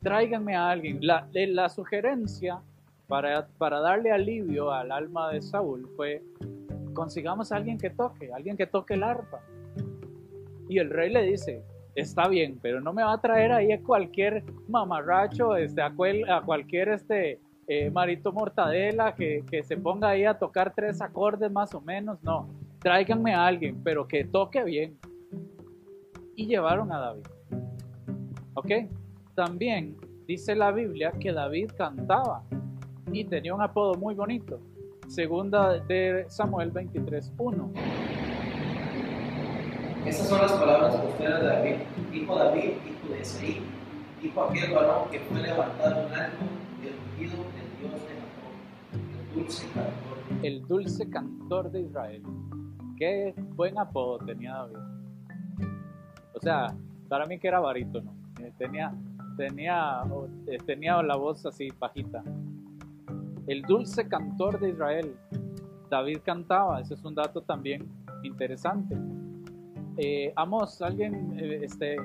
tráiganme a alguien. La, sugerencia para, para darle alivio al alma de Saúl fue, consigamos a alguien que toque, alguien que toque el arpa. Y el rey le dice, está bien, pero no me va a traer ahí a cualquier mamarracho, este, a, cual- a cualquier este, eh, marito mortadela que, que se ponga ahí a tocar tres acordes más o menos. No, tráiganme a alguien, pero que toque bien y llevaron a David. ¿Ok? También dice la Biblia que David cantaba y tenía un apodo muy bonito. Segunda de Samuel 23.1. Estas son las palabras postreras de David. Dijo David, hijo de Isaí, dijo aquel varón que fue levantado en alto, el ungido del Dios de Jacob, el dulce cantor. El dulce cantor de Israel. Qué buen apodo tenía David. O sea, para mí que era barítono. Eh, Tenía, tenía, eh, tenía la voz así bajita. El dulce cantor de Israel. David cantaba, ese es un dato también interesante. Eh, Amos, alguien, eh, este,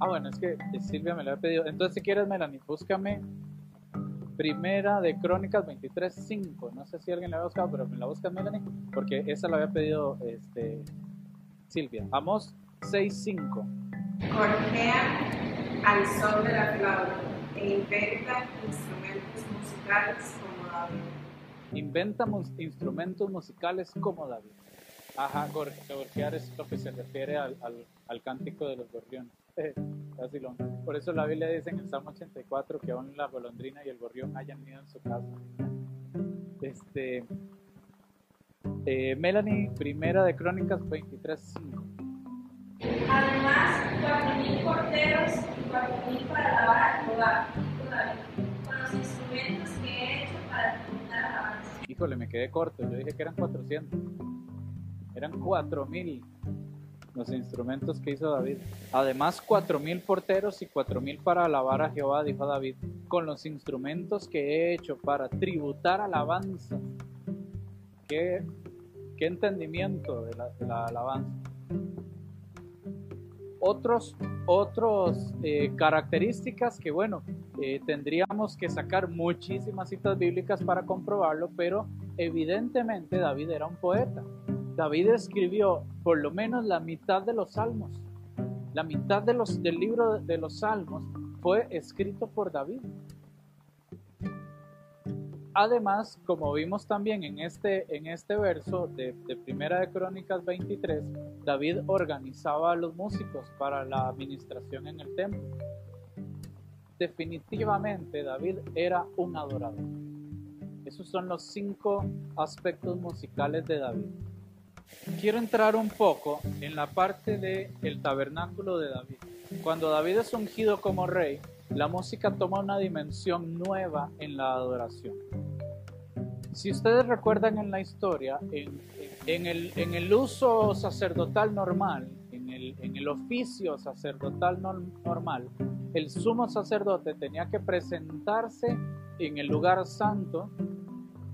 ah bueno, es que Silvia me lo había pedido. Entonces, si quieres, Melanie, búscame Primera de Crónicas 23.5. No sé si alguien la había buscado, pero me la busca Melanie, porque esa la había pedido este, Silvia. Amos 6.5. Gorjean al son de la flauta e inventan instrumentos musicales como David. Inventa mus- instrumentos musicales como David. Ajá, gor- gorjear es lo que se refiere al, al- al cántico de los gorriones. <laughs> Casi Por eso la Biblia dice en el Salmo 84 que aún la golondrina y el gorrión hayan ido en su casa. Este, eh, Melanie, primera de Crónicas 23.5. Además, cuatro mil porteros y cuatro mil para lavar a Jehová, con los instrumentos que he hecho para tributar alabanza. Híjole, me quedé corto. Yo dije que eran 400. Eran 4000 los instrumentos que hizo David. Además, 4000 porteros y 4000 para alabar a Jehová, dijo David, con los instrumentos que he hecho para tributar alabanza. Qué, qué entendimiento de la, de la alabanza. Otros, otros eh, características que, bueno, eh, tendríamos que sacar muchísimas citas bíblicas para comprobarlo, pero evidentemente David era un poeta. David escribió por lo menos la mitad de los salmos. La mitad de los, del libro de los salmos fue escrito por David. Además, como vimos también en este, en este verso de, Primera de Crónicas 23, David organizaba a los músicos para la administración en el templo. Definitivamente David era un adorador. Esos son los cinco aspectos musicales de David. Quiero entrar un poco en la parte del el tabernáculo de David. Cuando David es ungido como rey, la música toma una dimensión nueva en la adoración. Si ustedes recuerdan en la historia, en, el, uso sacerdotal normal, en el, oficio sacerdotal nor- normal, el sumo sacerdote tenía que presentarse en el lugar santo,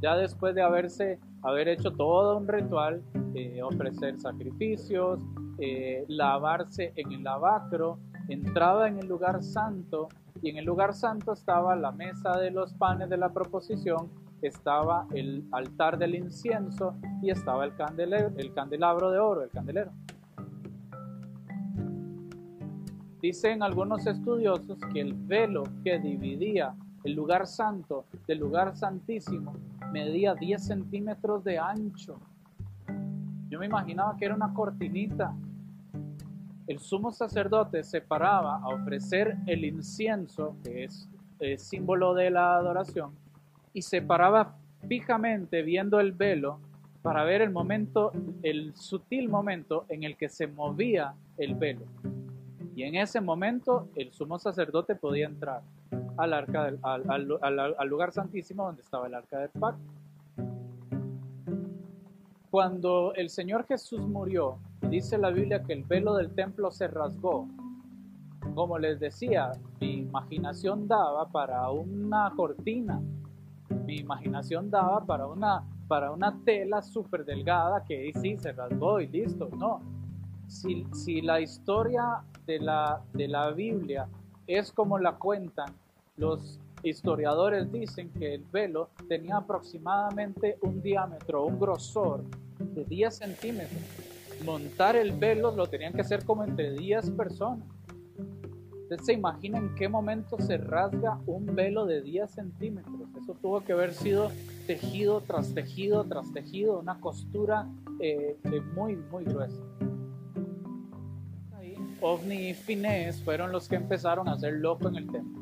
ya después de haberse, haber hecho todo un ritual, eh, ofrecer sacrificios, eh, lavarse en el lavacro, entraba en el lugar santo y en el lugar santo estaba la mesa de los panes de la proposición, estaba el altar del incienso y estaba el, candele- el candelabro de oro, el candelero. Dicen algunos estudiosos que el velo que dividía el lugar santo del lugar santísimo medía 10 centímetros de ancho. Yo me imaginaba que era una cortinita. El sumo sacerdote se paraba a ofrecer el incienso, que es, símbolo de la adoración, y se paraba fijamente viendo el velo para ver el momento, el sutil momento en el que se movía el velo. Y en ese momento el sumo sacerdote podía entrar. al- al lugar santísimo donde estaba el arca del pacto. Cuando el Señor Jesús murió, dice la Biblia que el velo del templo se rasgó. Como les decía, mi imaginación daba para una cortina, mi imaginación daba para una, para una tela súper delgada que sí se rasgó y listo. No, si, si la historia de la, de la Biblia es como la cuentan, los historiadores dicen que el velo tenía aproximadamente un diámetro, un grosor de 10 centímetros. Montar el velo lo tenían que hacer como entre 10 personas. Ustedes se imagina en qué momento se rasga un velo de 10 centímetros. Eso tuvo que haber sido tejido tras tejido tras tejido, una costura eh, muy, muy gruesa. Ahí, Ovni y Finés fueron los que empezaron a hacer loco en el templo.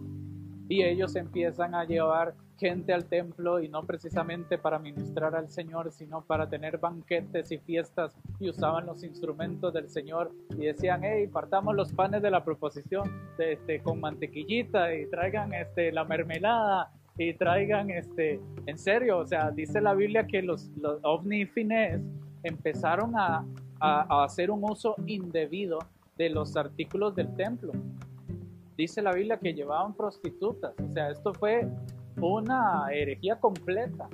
Y ellos empiezan a llevar gente al templo y no precisamente para ministrar al Señor, sino para tener banquetes y fiestas y usaban los instrumentos del Señor y decían, hey, partamos los panes de la proposición este, con mantequillita y traigan este, la mermelada y traigan, este, en serio, o sea, dice la Biblia que los, los ovni y finés empezaron a, a hacer un uso indebido de los artículos del templo. Dice la Biblia que llevaban prostitutas, o sea, esto fue una herejía completa.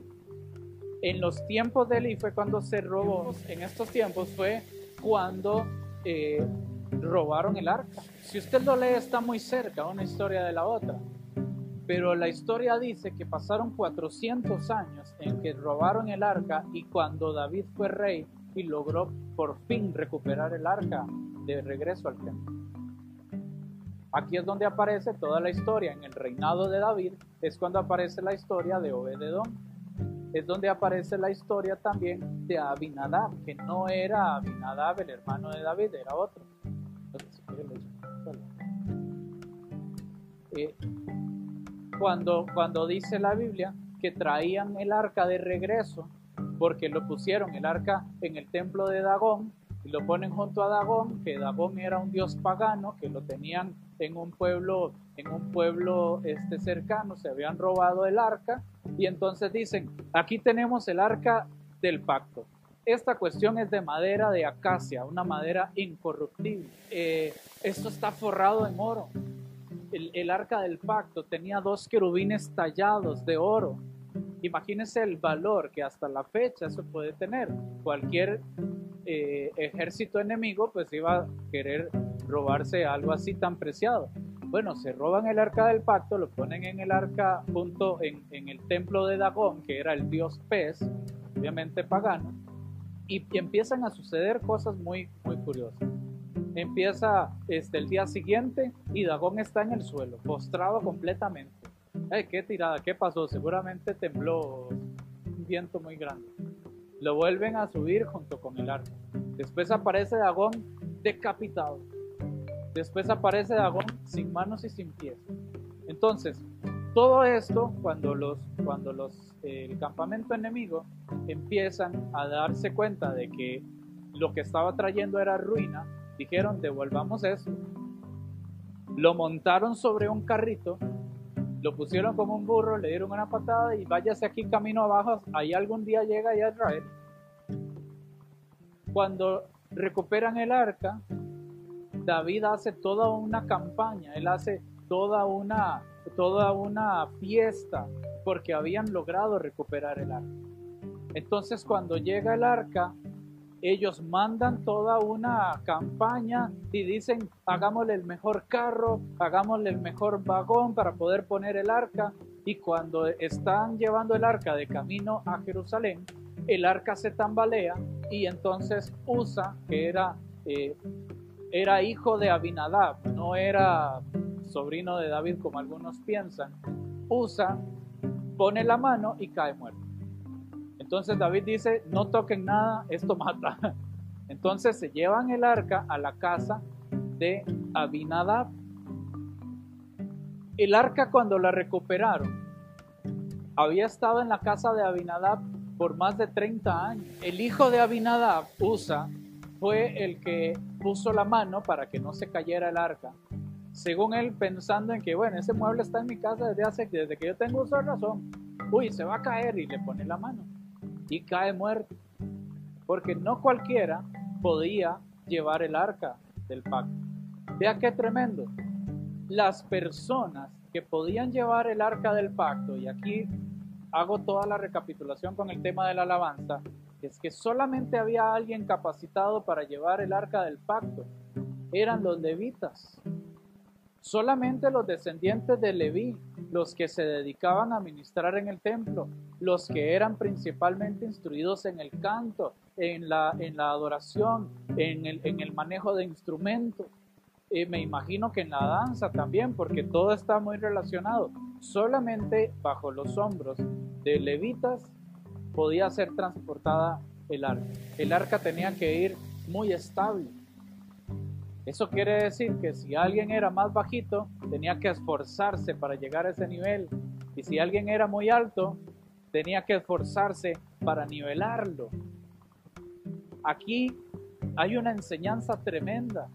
En los tiempos de Eli fue cuando se robó, en estos tiempos fue cuando eh, robaron el arca. Si usted lo lee está muy cerca una historia de la otra, pero la historia dice que pasaron 400 años en que robaron el arca y cuando David fue rey y logró por fin recuperar el arca de regreso al templo. Aquí es donde aparece toda la historia. En el reinado de David es cuando aparece la historia de Obededón. Es donde aparece la historia también de Abinadab, que no era Abinadab, el hermano de David, era otro. Eh, cuando, cuando dice la Biblia que traían el arca de regreso, porque lo pusieron el arca en el templo de Dagón, y lo ponen junto a Dagón, que Dagón era un dios pagano, que lo tenían en un pueblo, en un pueblo este, cercano, se habían robado el arca, y entonces dicen, aquí tenemos el arca del pacto. Esta cuestión es de madera de acacia, una madera incorruptible. Eh, esto está forrado en oro. El, el arca del pacto tenía dos querubines tallados de oro. Imagínense el valor que hasta la fecha eso puede tener. Cualquier eh, ejército enemigo pues iba a querer robarse algo así tan preciado. Bueno, se roban el arca del pacto, lo ponen en el arca junto en, el templo de Dagón, que era el dios pez, obviamente pagano, y, y empiezan a suceder cosas muy, muy curiosas. Empieza este, el día siguiente y Dagón está en el suelo, postrado completamente. Ay, qué tirada, qué pasó, seguramente tembló un viento muy grande. Lo vuelven a subir junto con el arca. Después aparece Dagón decapitado. Después aparece Dagón sin manos y sin pies. Entonces, todo esto, cuando los, cuando los, eh, el campamento enemigo empiezan a darse cuenta de que lo que estaba trayendo era ruina, dijeron, devolvamos eso. Lo montaron sobre un carrito, lo pusieron como un burro, le dieron una patada y váyase aquí camino abajo, ahí algún día llega ya Israel. Cuando recuperan el arca, David hace toda una campaña, él hace toda una, toda una fiesta porque habían logrado recuperar el arca. Entonces cuando llega el arca, ellos mandan toda una campaña y dicen, hagámosle el mejor carro, hagámosle el mejor vagón para poder poner el arca. Y cuando están llevando el arca de camino a Jerusalén, el arca se tambalea y entonces Usa, que era, eh, era hijo de Abinadab, no era sobrino de David como algunos piensan, Usa pone la mano y cae muerto. Entonces David dice, no toquen nada, esto <laughs> mata. Entonces se llevan el arca a la casa de Abinadab. El arca cuando la recuperaron, había estado en la casa de Abinadab por más de 30 años. El hijo de Abinadab, Usa, fue el que puso la mano para que no se cayera el arca. según él pensando en que, bueno, ese mueble está en mi casa desde hace, desde que yo tengo uso de razón. Uy, se va a caer y le pone la mano y cae muerto. Porque no cualquiera podía llevar el arca del pacto. Vea qué tremendo. Las personas que podían llevar el arca del pacto, y aquí hago toda la recapitulación con el tema de la alabanza, es que solamente había alguien capacitado para llevar el arca del pacto. Eran los levitas. Solamente los descendientes de Leví, los que se dedicaban a ministrar en el templo, los que eran principalmente instruidos en el canto, en la, adoración, en el, en el manejo de instrumentos. Eh, me imagino que en la danza también, porque todo está muy relacionado. Solamente bajo los hombros de levitas podía ser transportada el arca. El arca tenía que ir muy estable. Eso quiere decir que si alguien era más bajito, tenía que esforzarse para llegar a ese nivel. Y si alguien era muy alto, tenía que esforzarse para nivelarlo. Aquí hay una enseñanza tremenda.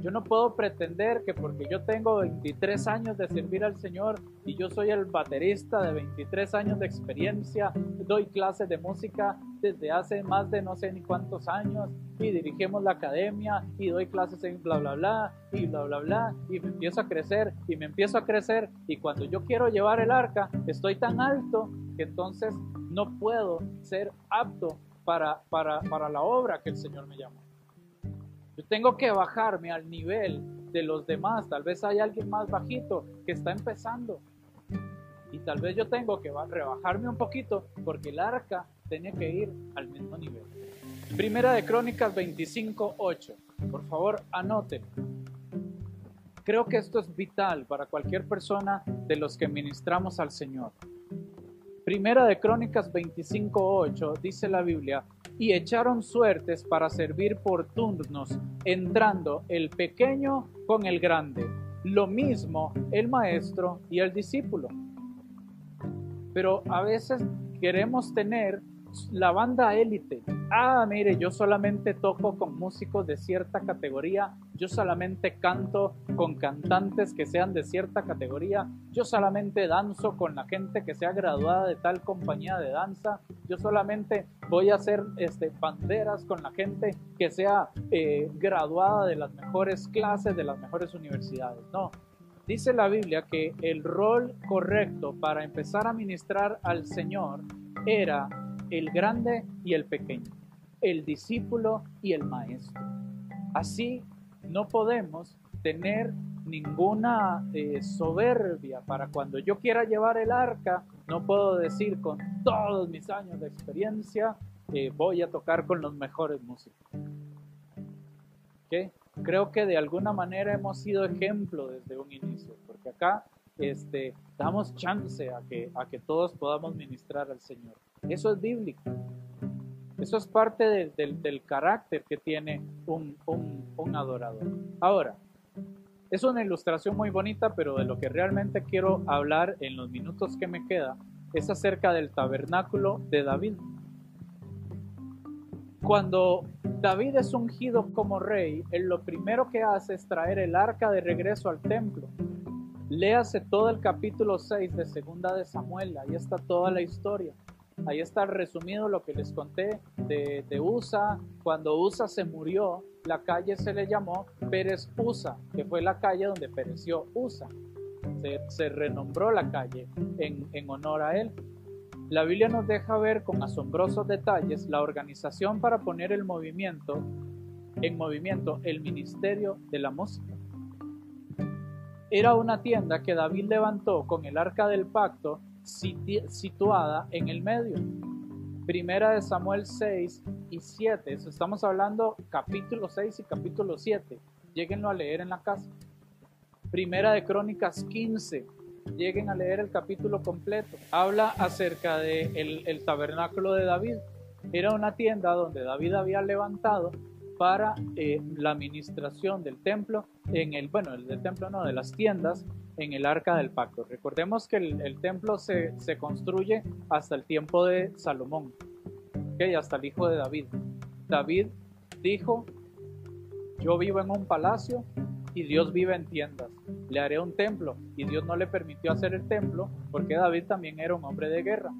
Yo no puedo pretender que porque yo tengo 23 años de servir al Señor y yo soy el baterista de 23 años de experiencia, doy clases de música desde hace más de no sé ni cuántos años y dirigimos la academia y doy clases en bla bla bla y bla bla bla y me empiezo a crecer y me empiezo a crecer y cuando yo quiero llevar el arca estoy tan alto que entonces no puedo ser apto para, para, para la obra que el Señor me llamó. Yo tengo que bajarme al nivel de los demás. Tal vez hay alguien más bajito que está empezando. Y tal vez yo tengo que rebajarme un poquito porque el arca tenía que ir al mismo nivel. Primera de Crónicas 25.8. Por favor, anoten. Creo que esto es vital para cualquier persona de los que ministramos al Señor. Primera de Crónicas 25.8 dice la Biblia, y echaron suertes para servir por turnos, entrando el pequeño con el grande, lo mismo el maestro y el discípulo. Pero a veces queremos tener la banda élite. Ah, mire, yo solamente toco con músicos de cierta categoría, yo solamente canto con cantantes que sean de cierta categoría, yo solamente danzo con la gente que sea graduada de tal compañía de danza, yo solamente voy a hacer este, banderas con la gente que sea eh, graduada de las mejores clases, de las mejores universidades. No, dice la Biblia que el rol correcto para empezar a ministrar al Señor era el grande y el pequeño, el discípulo y el maestro. Así no podemos tener ninguna eh, soberbia para cuando yo quiera llevar el arca, no puedo decir con todos mis años de experiencia, eh, voy a tocar con los mejores músicos. Creo que de alguna manera hemos sido ejemplo desde un inicio, porque acá este, damos chance a que, a que todos podamos ministrar al Señor. Eso es bíblico. Eso es parte del carácter que tiene un, un adorador. Ahora, es una ilustración muy bonita, pero de lo que realmente quiero hablar en los minutos que me queda es acerca del tabernáculo de David. Cuando David es ungido como rey, él lo primero que hace es traer el arca de regreso al templo. Léase todo el capítulo 6 de Segunda de Samuel, ahí está toda la historia. Ahí está resumido lo que les conté de, de, Usa. Cuando Usa se murió, la calle se le llamó Pérez Usa, que fue la calle donde pereció Usa. Se, renombró la calle en, en honor a él. La Biblia nos deja ver con asombrosos detalles la organización para poner el movimiento en movimiento el ministerio de la música. Era una tienda que David levantó con el arca del pacto situada en el medio. Primera de Samuel 6 y 7. Estamos hablando capítulo 6 y capítulo 7. Lléguenlo a leer en la casa. Primera de Crónicas 15. Lleguen a leer el capítulo completo. Habla acerca del de el tabernáculo de David. Era una tienda donde David había levantado para eh, la administración del templo en el, bueno, el del templo no, de las tiendas en el arca del pacto. Recordemos que el, templo se, construye hasta el tiempo de Salomón, ¿okay? hasta el hijo de David. David dijo, yo vivo en un palacio y Dios vive en tiendas. Le haré un templo y Dios no le permitió hacer el templo porque David también era un hombre de guerra.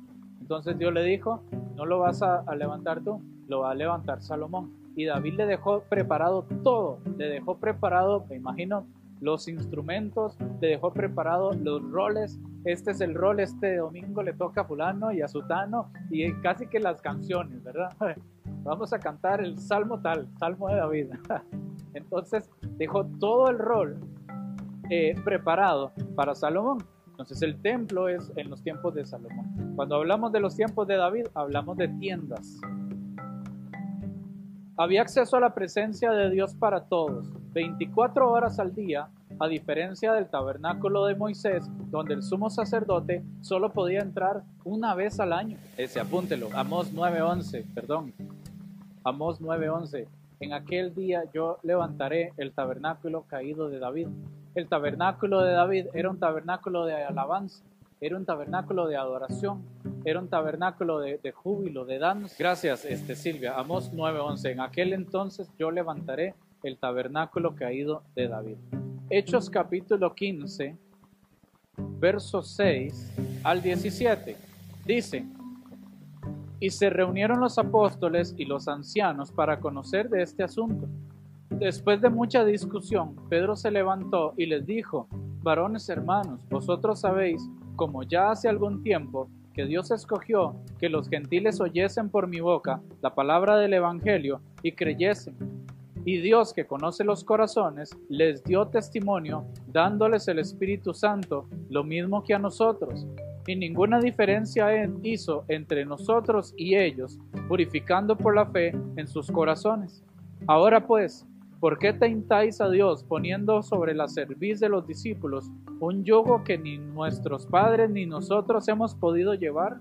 Entonces Dios le dijo, no lo vas a levantar tú, lo va a levantar Salomón. Y David le dejó preparado todo, le dejó preparado, me imagino, los instrumentos, le dejó preparado los roles. Este es el rol, este domingo le toca a fulano y a sutano y casi que las canciones, ¿verdad? <laughs> Vamos a cantar el salmo tal, salmo de David. <laughs> Entonces dejó todo el rol eh, preparado para Salomón. Entonces el templo es en los tiempos de Salomón. Cuando hablamos de los tiempos de David, hablamos de tiendas. Había acceso a la presencia de Dios para todos, 24 horas al día, a diferencia del tabernáculo de Moisés, donde el sumo sacerdote solo podía entrar una vez al año. Ese, apúntelo, Amós 9:11, perdón. Amós 9:11. En aquel día yo levantaré el tabernáculo caído de David. El tabernáculo de David era un tabernáculo de alabanza, era un tabernáculo de adoración, era un tabernáculo de, júbilo, de danza. Gracias, este, Silvia. Amos 9:11. En aquel entonces yo levantaré el tabernáculo caído de David. Hechos capítulo 15, versos 6 al 17. Dice, y se reunieron los apóstoles y los ancianos para conocer de este asunto. Después de mucha discusión, Pedro se levantó y les dijo, varones hermanos, vosotros sabéis, como ya hace algún tiempo, que Dios escogió que los gentiles oyesen por mi boca la palabra del Evangelio y creyesen. Y Dios, que conoce los corazones, les dio testimonio, dándoles el Espíritu Santo, lo mismo que a nosotros. Y ninguna diferencia hizo entre nosotros y ellos, purificando por la fe en sus corazones. Ahora pues, ¿por qué tentáis a Dios poniendo sobre la cerviz de los discípulos un yugo que ni nuestros padres ni nosotros hemos podido llevar?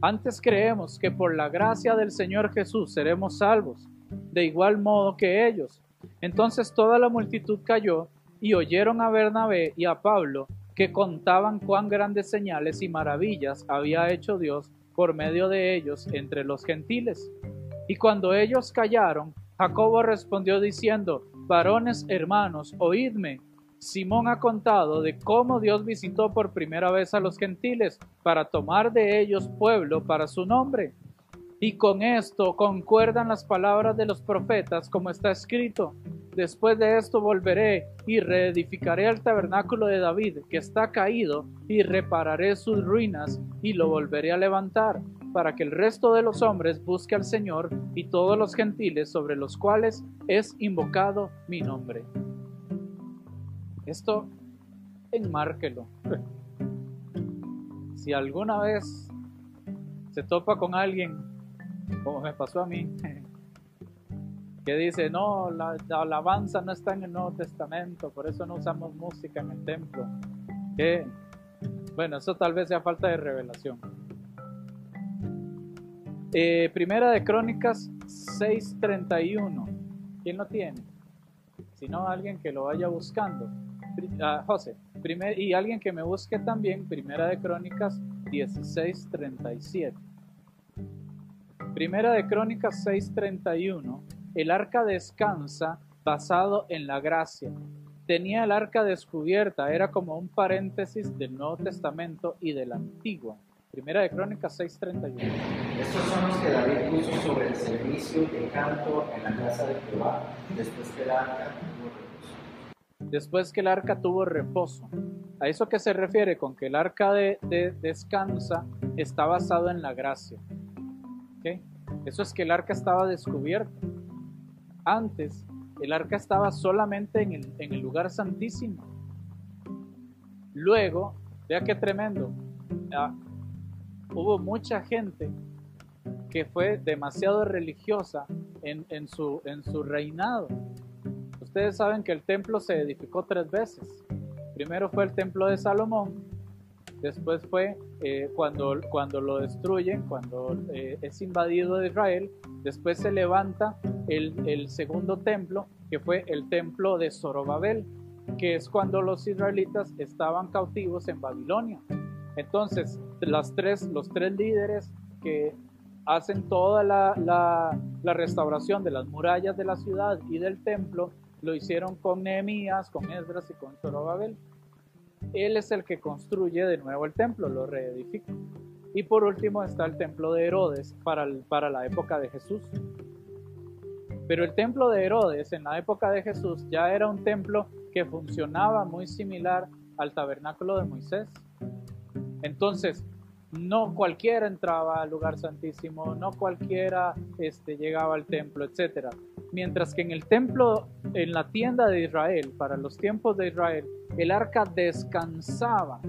Antes creemos que por la gracia del Señor Jesús seremos salvos, de igual modo que ellos. Entonces toda la multitud cayó y oyeron a Bernabé y a Pablo que contaban cuán grandes señales y maravillas había hecho Dios por medio de ellos entre los gentiles. Y cuando ellos callaron, Jacobo respondió diciendo, varones hermanos, oídme. Simón ha contado de cómo Dios visitó por primera vez a los gentiles para tomar de ellos pueblo para su nombre. Y con esto concuerdan las palabras de los profetas como está escrito. Después de esto volveré y reedificaré el tabernáculo de David que está caído y repararé sus ruinas y lo volveré a levantar para que el resto de los hombres busque al Señor y todos los gentiles sobre los cuales es invocado mi nombre. Esto enmárquelo. <laughs> Si alguna vez se topa con alguien, como me pasó a mí, que dice, no, la, la, alabanza no está en el Nuevo Testamento, por eso no usamos música en el templo. Bueno, eso tal vez sea falta de revelación. Eh, primera de Crónicas 6:31. ¿Quién lo tiene? Si no, alguien que lo vaya buscando. Uh, José, primer, y alguien que me busque también, Primera de Crónicas 16:37. Primera de Crónicas 6:31. El arca descansa basado en la gracia. Tenía el arca descubierta, era como un paréntesis del Nuevo Testamento y del Antiguo. Primera de Crónicas 6:31. Estos son los que David puso sobre el servicio de canto en la casa de Jehová, después que el arca tuvo reposo. Después que el arca tuvo reposo. ¿A eso que se refiere con que el arca de, de descansa está basado en la gracia? Eso es que el arca estaba descubierta. Antes, el arca estaba solamente en el, lugar santísimo. Luego, vea qué tremendo. Ah, hubo mucha gente que fue demasiado religiosa en su reinado. Ustedes saben que el templo se edificó tres veces. Primero fue el templo de Salomón, después fue eh, cuando, cuando lo destruyen, cuando eh, es invadido de Israel, después se levanta el, el segundo templo, que fue el templo de Zorobabel, que es cuando los israelitas estaban cautivos en Babilonia. Entonces, las tres, los tres líderes que hacen toda la, la, la, restauración de las murallas de la ciudad y del templo, lo hicieron con Nehemías, con Esdras y con Zorobabel. Él es el que construye de nuevo el templo, lo reedifica. Y por último está el templo de Herodes para, para la época de Jesús. Pero el templo de Herodes en la época de Jesús ya era un templo que funcionaba muy similar al tabernáculo de Moisés. Entonces, no cualquiera entraba al lugar santísimo, no cualquiera este, llegaba al templo, etc. Mientras que en el templo, en la tienda de Israel, para los tiempos de Israel, el arca descansaba.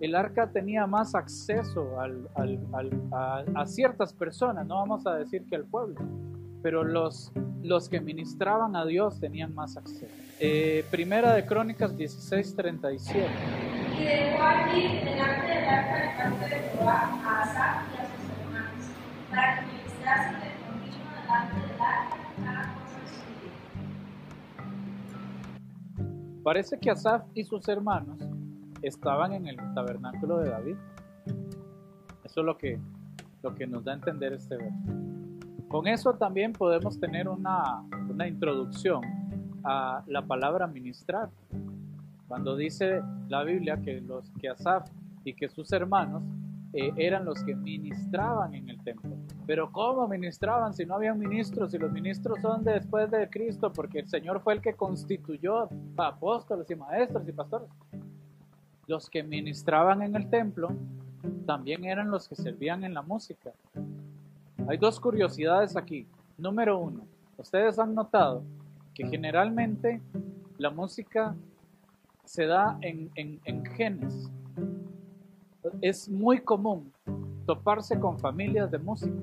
El arca tenía más acceso a ciertas personas, no vamos a decir que al pueblo, pero los, los que ministraban a Dios tenían más acceso. Eh, primera de Crónicas 16:37. Y dejó allí delante del arca de parte de Jehová a Asaf y a sus hermanos, para que ministrasen de continuo delante del arca cada cosa vida. Parece que Asaf y sus hermanos estaban en el tabernáculo de David. Eso es lo que, lo que nos da a entender este verso. Con eso también podemos tener una, una introducción a la palabra ministrar. Cuando dice la Biblia que, los, que Asaf y que sus hermanos eh, eran los que ministraban en el templo. Pero ¿cómo ministraban si no había ministros? Si los ministros son de después de Cristo, porque el Señor fue el que constituyó a apóstoles y maestros y pastores. Los que ministraban en el templo también eran los que servían en la música. Hay dos curiosidades aquí. Número uno, ustedes han notado que generalmente la música se da en, en, en genes. Es muy común toparse con familias de música.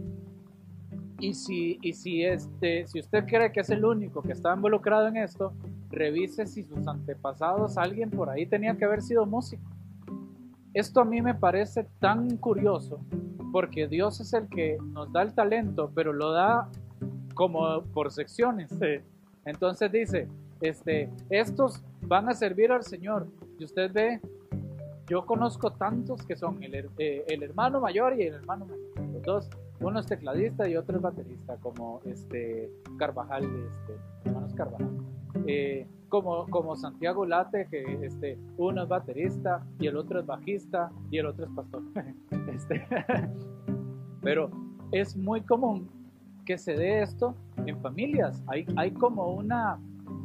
Y si, y si, este, si usted cree que es el único que está involucrado en esto, revise si sus antepasados, alguien por ahí tenía que haber sido músico. Esto a mí me parece tan curioso porque Dios es el que nos da el talento, pero lo da como por secciones. Entonces dice, este, estos van a servir al Señor. Y usted ve, yo conozco tantos que son el, eh, el hermano mayor y el hermano menor. Los dos, uno es tecladista y otro es baterista, como este Carvajal, este, hermanos Carvajal. Eh, como, como Santiago Late, que este, uno es baterista y el otro es bajista y el otro es pastor. <laughs> Este, <laughs> pero es muy común que se dé esto en familias. Hay, hay, como una,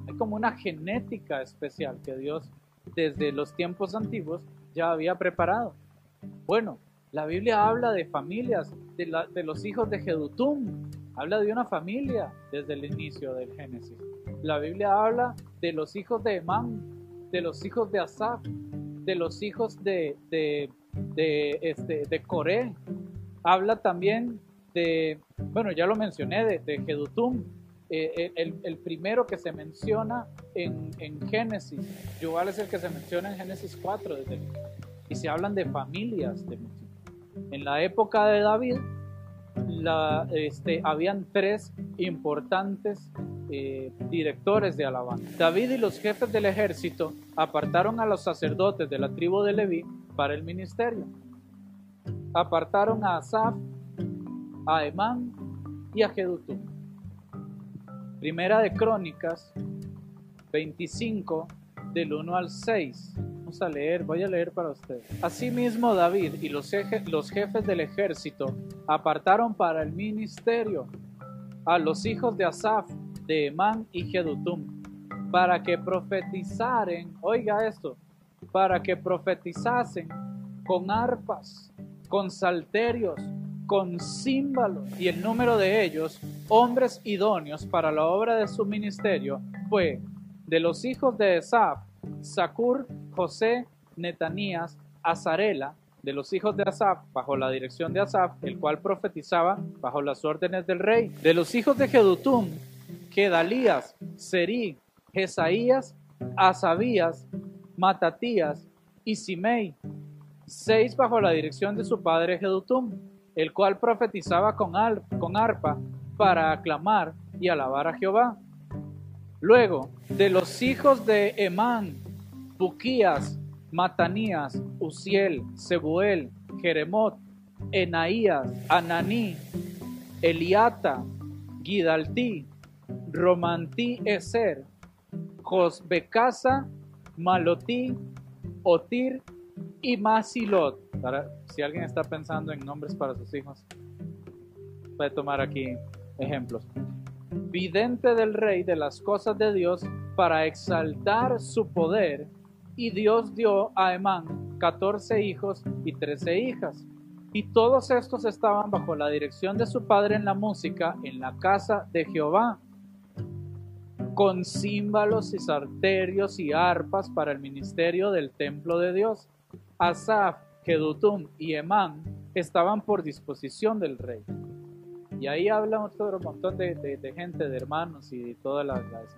hay como una genética especial que Dios desde los tiempos antiguos ya había preparado. Bueno, la Biblia habla de familias, de, los hijos de Jedutum, habla de una familia desde el inicio del Génesis. La Biblia habla de los hijos de Emán, de los hijos de Asaf, de los hijos de, de, de, este, de Coré. Habla también de, bueno, ya lo mencioné, de, de eh, el, el primero que se menciona en, Génesis. Yubal es el que se menciona en Génesis 4. Desde el- y se hablan de familias de música. En la época de David, la, este, habían tres importantes eh, directores de alabanza. David y los jefes del ejército apartaron a los sacerdotes de la tribu de Leví para el ministerio. Apartaron a Asaf, a Emán y a Jedutum. Primera de Crónicas 25 del 1 al 6. Vamos a leer, voy a leer para ustedes. Asimismo David y los, jefes del ejército apartaron para el ministerio a los hijos de Asaf, de Emán y Jedutum, para que profetizaren, oiga esto, para que profetizasen con arpas, con salterios, con címbalos, y el número de ellos, hombres idóneos para la obra de su ministerio, fue de los hijos de Esaf, Sacur, José, Netanías, Azarela, de los hijos de Asaf, bajo la dirección de Asaf, el cual profetizaba bajo las órdenes del rey. De los hijos de Jedutum, Gedalías, Serí, Jesaías, Asabías, Matatías y Simei, seis bajo la dirección de su padre Jedutum, el cual profetizaba con, arpa para aclamar y alabar a Jehová. Luego, de los hijos de Emán, Buquías, Matanías, Uziel, Sebuel, Jeremot, Enaías, Ananí, Eliata, Gidaltí, Romantí Eser, Josbecasa, Malotí, Otir y Masilot. Para, si alguien está pensando en nombres para sus hijos, puede tomar aquí ejemplos. Vidente del rey de las cosas de Dios para exaltar su poder, y Dios dio a Emán 14 hijos y 13 hijas. Y todos estos estaban bajo la dirección de su padre en la música en la casa de Jehová, con címbalos y sarterios y arpas para el ministerio del templo de Dios. Asaf, Kedutum y Emán estaban por disposición del rey. Y ahí habla otro montón de, gente, de hermanos y de todas las... las-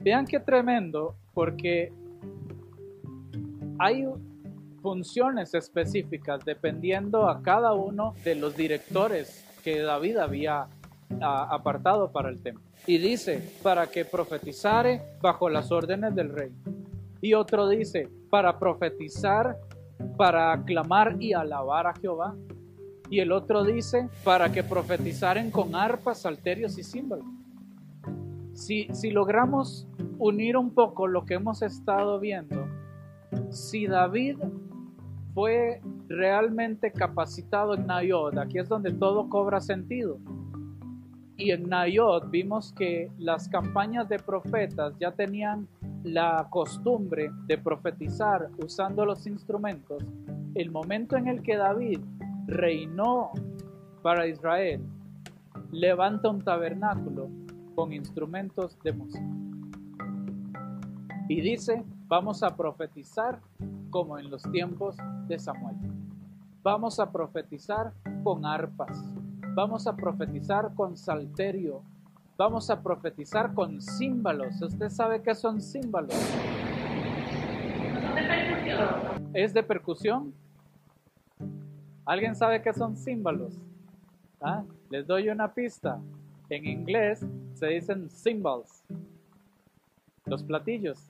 Vean qué tremendo, porque hay funciones específicas dependiendo a cada uno de los directores que David había apartado para el templo. Y dice, para que profetizare bajo las órdenes del rey. Y otro dice, para profetizar, para aclamar y alabar a Jehová. Y el otro dice, para que profetizaren con arpas, salterios y címbalos. Si, si logramos unir un poco lo que hemos estado viendo, si David fue realmente capacitado en Nayod, aquí es donde todo cobra sentido. Y en Nayod vimos que las campañas de profetas ya tenían la costumbre de profetizar usando los instrumentos. El momento en el que David reinó para Israel, levanta un tabernáculo con instrumentos de música. Y dice, vamos a profetizar como en los tiempos de Samuel. Vamos a profetizar con arpas. Vamos a profetizar con salterio. Vamos a profetizar con címbalos. ¿Usted sabe qué son címbalos? ¿Es de percusión? ¿Alguien sabe qué son címbalos? ¿Ah? Les doy una pista. En inglés se dicen cymbals. Los platillos.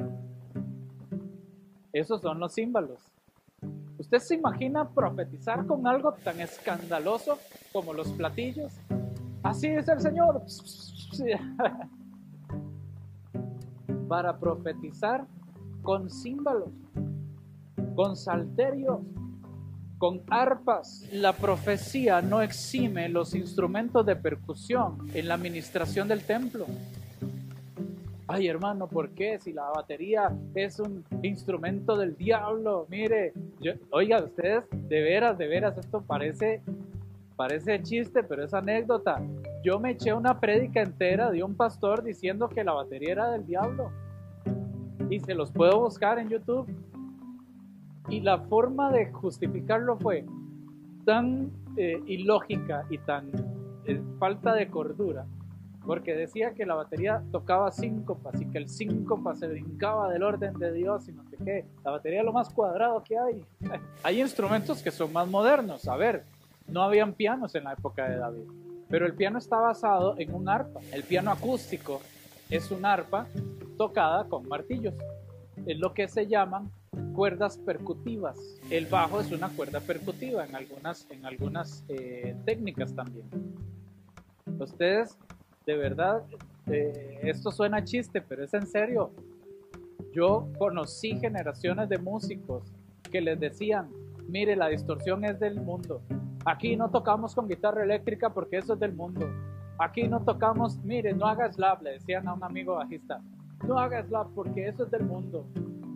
Esos son los címbalos. ¿Usted se imagina profetizar con algo tan escandaloso como los platillos? Así es el Señor. <laughs> Para profetizar con címbalos, con salterios, con arpas. La profecía no exime los instrumentos de percusión en la administración del templo. Ay, hermano, ¿por qué? Si la batería es un instrumento del diablo, mire, yo, oiga, ustedes, de veras, de veras, esto parece, parece chiste, pero es anécdota. Yo me eché una prédica entera de un pastor diciendo que la batería era del diablo. Y se los puedo buscar en YouTube. Y la forma de justificarlo fue tan eh, ilógica y tan eh, falta de cordura porque decía que la batería tocaba síncopas y que el síncopa se brincaba del orden de Dios y no sé qué. La batería es lo más cuadrado que hay. <laughs> hay instrumentos que son más modernos. A ver, no habían pianos en la época de David, pero el piano está basado en un arpa. El piano acústico es un arpa tocada con martillos. Es lo que se llaman cuerdas percutivas. El bajo es una cuerda percutiva en algunas, en algunas eh, técnicas también. Ustedes de verdad, eh, esto suena chiste, pero es en serio. Yo conocí generaciones de músicos que les decían, mire, la distorsión es del mundo. Aquí no tocamos con guitarra eléctrica porque eso es del mundo. Aquí no tocamos, mire, no haga slap, le decían a un amigo bajista, no haga slap porque eso es del mundo.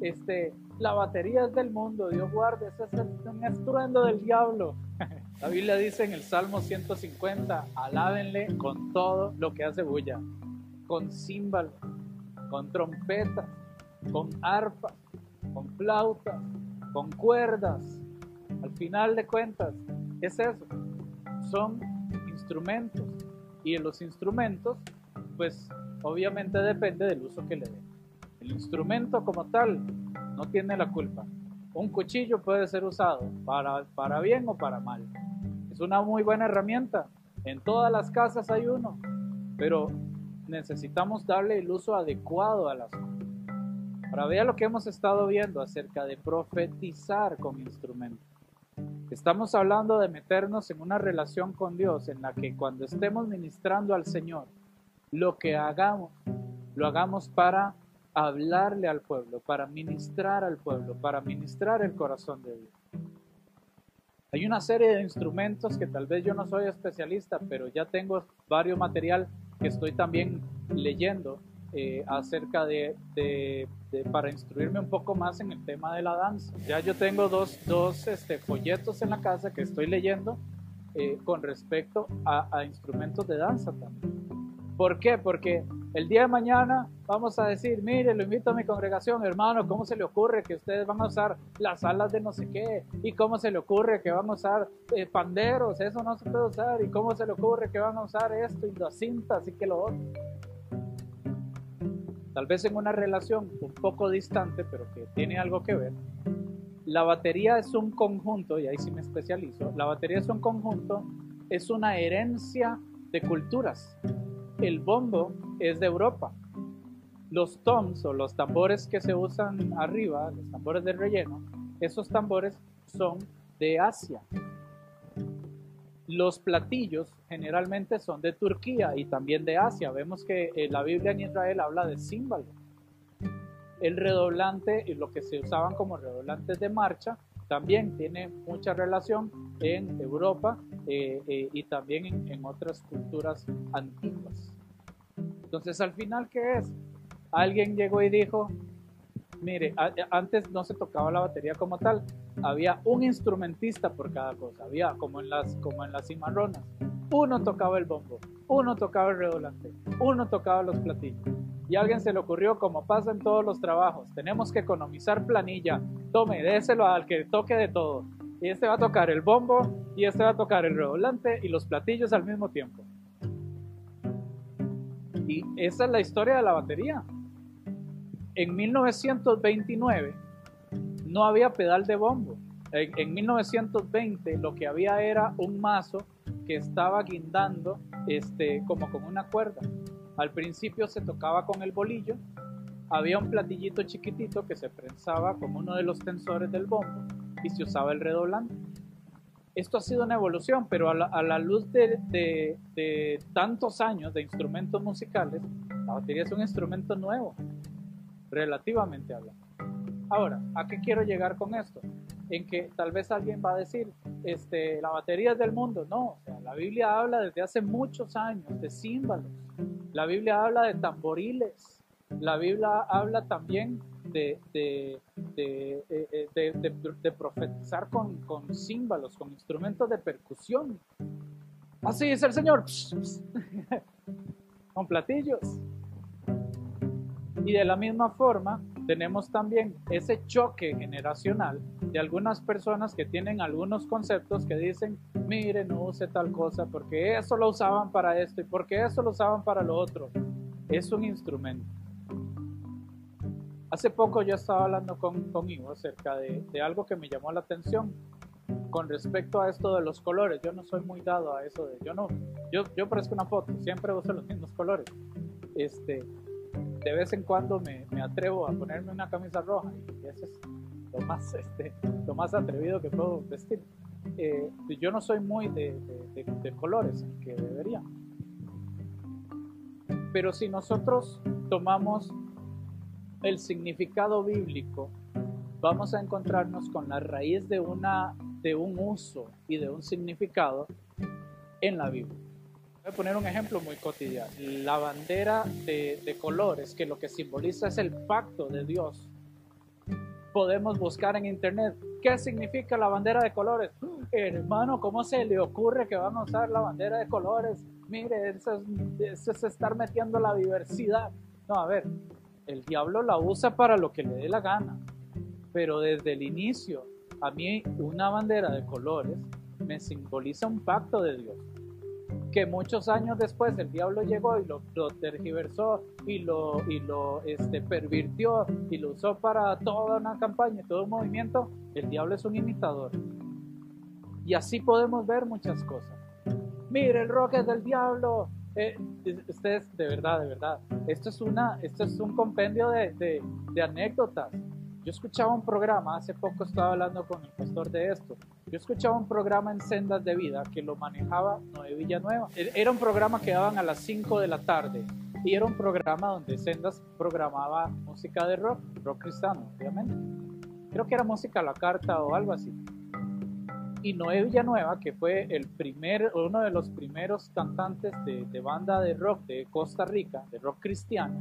Este, la batería es del mundo, Dios guarde, eso es un estruendo del diablo. <laughs> La Biblia dice en el Salmo 150, alábenle con todo lo que hace bulla, con címbalo, con trompeta, con arpa, con flautas, con cuerdas. Al final de cuentas, es eso, son instrumentos. Y los instrumentos, pues obviamente depende del uso que le den. El instrumento como tal no tiene la culpa. Un cuchillo puede ser usado para, para bien o para mal. Es una muy buena herramienta. En todas las casas hay uno. Pero necesitamos darle el uso adecuado a las Ahora vea lo que hemos estado viendo acerca de profetizar con instrumentos. Estamos hablando de meternos en una relación con Dios en la que cuando estemos ministrando al Señor, lo que hagamos lo hagamos para hablarle al pueblo, para ministrar al pueblo, para ministrar el corazón de Dios. Hay una serie de instrumentos que tal vez yo no soy especialista, pero ya tengo varios material que estoy también leyendo eh, acerca de, de, de, para instruirme un poco más en el tema de la danza. Ya yo tengo dos, dos este, folletos en la casa que estoy leyendo eh, con respecto a, a instrumentos de danza también. ¿Por qué? Porque el día de mañana vamos a decir, mire, lo invito a mi congregación, hermano, ¿cómo se le ocurre que ustedes van a usar las alas de no sé qué? ¿Y cómo se le ocurre que van a usar eh, panderos? Eso no se puede usar. ¿Y cómo se le ocurre que van a usar esto y las cintas y que lo otro? Tal vez en una relación un poco distante, pero que tiene algo que ver. La batería es un conjunto, y ahí sí me especializo, la batería es un conjunto, es una herencia de culturas el bombo es de Europa. Los toms o los tambores que se usan arriba, los tambores de relleno, esos tambores son de Asia. Los platillos generalmente son de Turquía y también de Asia. Vemos que eh, la Biblia en Israel habla de címbalo. El redoblante y lo que se usaban como redoblantes de marcha también tiene mucha relación en Europa eh, eh, y también en, en otras culturas antiguas. Entonces, al final, ¿qué es? Alguien llegó y dijo, mire, antes no se tocaba la batería como tal, había un instrumentista por cada cosa, había como en las, como en las cimarronas, uno tocaba el bombo, uno tocaba el redolante, uno tocaba los platillos. Y a alguien se le ocurrió, como pasa en todos los trabajos, tenemos que economizar planilla, tome, déselo al que toque de todo. Y este va a tocar el bombo, y este va a tocar el redolante y los platillos al mismo tiempo. Y esa es la historia de la batería. En 1929 no había pedal de bombo. En, en 1920 lo que había era un mazo que estaba guindando este, como con una cuerda. Al principio se tocaba con el bolillo, había un platillito chiquitito que se prensaba como uno de los tensores del bombo y se usaba el redoblante. Esto ha sido una evolución, pero a la, luz de, tantos años de instrumentos musicales, la batería es un instrumento nuevo, relativamente hablando. Ahora, ¿a qué quiero llegar con esto? En que tal vez alguien va a decir, este, la batería es del mundo. No, la Biblia habla desde hace muchos años de címbalos. La Biblia habla de tamboriles. La Biblia habla también de, de, de, de profetizar con, con, címbalos, con instrumentos de percusión. Así es el Señor, <laughs> con platillos. Y de la misma forma, tenemos también ese choque generacional de algunas personas que tienen algunos conceptos que dicen, mire, no use tal cosa porque eso lo usaban para esto y porque eso lo usaban para lo otro. Es un instrumento. Hace poco yo estaba hablando con, con Ivo acerca de, algo que me llamó la atención con respecto a esto de los colores. Yo no soy muy dado a eso de, yo no, yo, yo parezco una foto, siempre uso los mismos colores. Este, de vez en cuando me, me atrevo a ponerme una camisa roja y eso es lo más, este, lo más atrevido que puedo vestir. Eh, yo no soy muy de, de, colores, que debería. Pero si nosotros tomamos el significado bíblico, vamos a encontrarnos con la raíz de, una, de un uso y de un significado en la Biblia. Voy a poner un ejemplo muy cotidiano. La bandera de, de colores, que lo que simboliza es el pacto de Dios. Podemos buscar en internet qué significa la bandera de colores. Hermano, ¿cómo se le ocurre que van a usar la bandera de colores? Mire, eso es, eso es estar metiendo la diversidad. No, a ver, el diablo la usa para lo que le dé la gana. Pero desde el inicio, a mí una bandera de colores me simboliza un pacto de Dios. Que muchos años después el diablo llegó y lo, lo tergiversó y lo, y lo este, pervirtió y lo usó para toda una campaña, todo un movimiento. El diablo es un imitador. Y así podemos ver muchas cosas. Mire, el rock es del diablo, eh, ustedes, de verdad, de verdad, esto es, una, esto es un compendio de, de, de, anécdotas. Yo escuchaba un programa, hace poco estaba hablando con el pastor de esto, yo escuchaba un programa en Sendas de Vida que lo manejaba Noé Villanueva. Era un programa que daban a las 5 de la tarde Y era un programa donde Sendas programaba música de rock, rock cristiano, obviamente. Creo que era música a la carta o algo así. Y Noé Villanueva, que fue el primer, uno de los primeros cantantes de banda de rock de Costa Rica, de rock cristiano,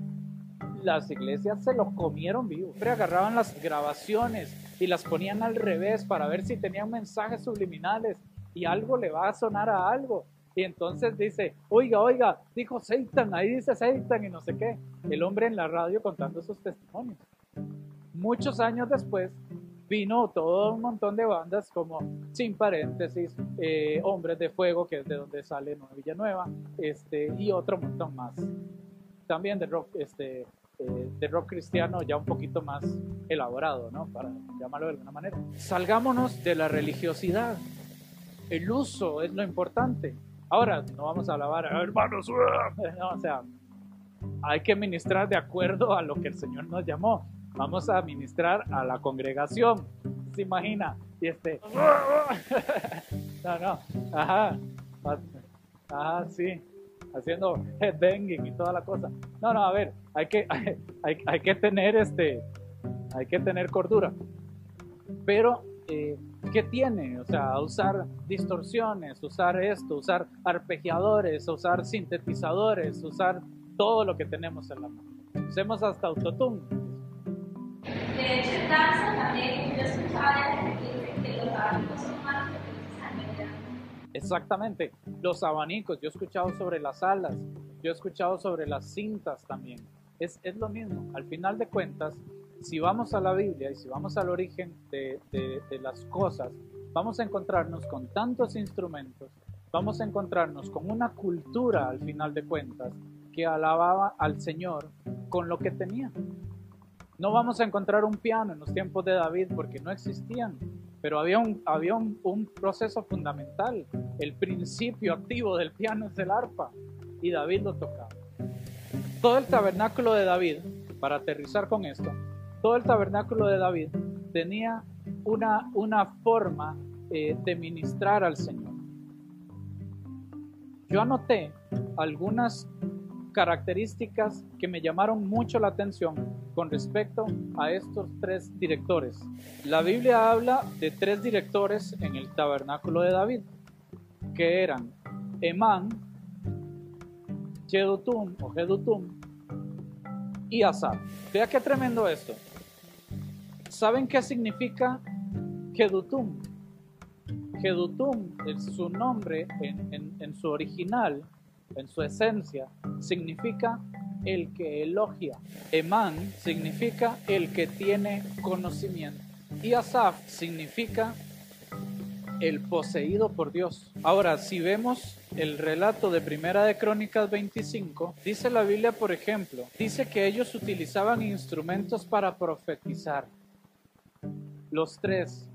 las iglesias se lo comieron vivo. Siempre agarraban las grabaciones y las ponían al revés para ver si tenían mensajes subliminales y algo le va a sonar a algo. Y entonces dice, oiga, oiga, dijo Satan, ahí dice Satan y no sé qué. El hombre en la radio contando sus testimonios. Muchos años después vino todo un montón de bandas como Sin Paréntesis, eh, Hombres de Fuego, que es de donde sale Nueva Villanueva, este, y otro montón más. También de rock, este, eh, de rock cristiano ya un poquito más elaborado, ¿no? Para llamarlo de alguna manera. Salgámonos de la religiosidad. El uso es lo importante. Ahora, no vamos a alabar hermanos, no, o sea, hay que ministrar de acuerdo a lo que el Señor nos llamó. Vamos a ministrar a la congregación. ¿Se imagina? Y este. <laughs> No, no. Ajá. Ajá, sí. Haciendo <laughs> headbanging y toda la cosa. No, no, a ver. Hay que, <laughs> hay, hay que tener este. Hay que tener cordura. Pero, eh, ¿qué tiene? O sea, usar distorsiones, usar esto, usar arpegiadores, usar sintetizadores, usar todo lo que tenemos en la mano. Usemos hasta autotune. De hecho, danza también yo escuchaba que los son malos Exactamente. Los abanicos, yo he escuchado sobre las alas, yo he escuchado sobre las cintas también. Es, es lo mismo. Al final de cuentas, si vamos a la Biblia y si vamos al origen de, de, de las cosas, vamos a encontrarnos con tantos instrumentos, vamos a encontrarnos con una cultura al final de cuentas que alababa al Señor con lo que tenía. No vamos a encontrar un piano en los tiempos de David porque no existían, pero había un, había un, un proceso fundamental. El principio activo del piano es el arpa y David lo tocaba. Todo el tabernáculo de David, para aterrizar con esto, todo el tabernáculo de David tenía una, una forma eh, de ministrar al Señor. Yo anoté algunas características que me llamaron mucho la atención con respecto a estos tres directores. La Biblia habla de tres directores en el tabernáculo de David, que eran Emán, Jedutum o Jedutum y Asaf. Vea qué tremendo esto. ¿Saben qué significa Jedutum? Jedutum, es su nombre en su original, en su esencia, significa el que elogia. Emán significa el que tiene conocimiento. Y Asaf significa el poseído por Dios. Ahora, si vemos el relato de Primera de Crónicas 25, dice la Biblia, por ejemplo, dice que ellos utilizaban instrumentos para profetizar. Los tres,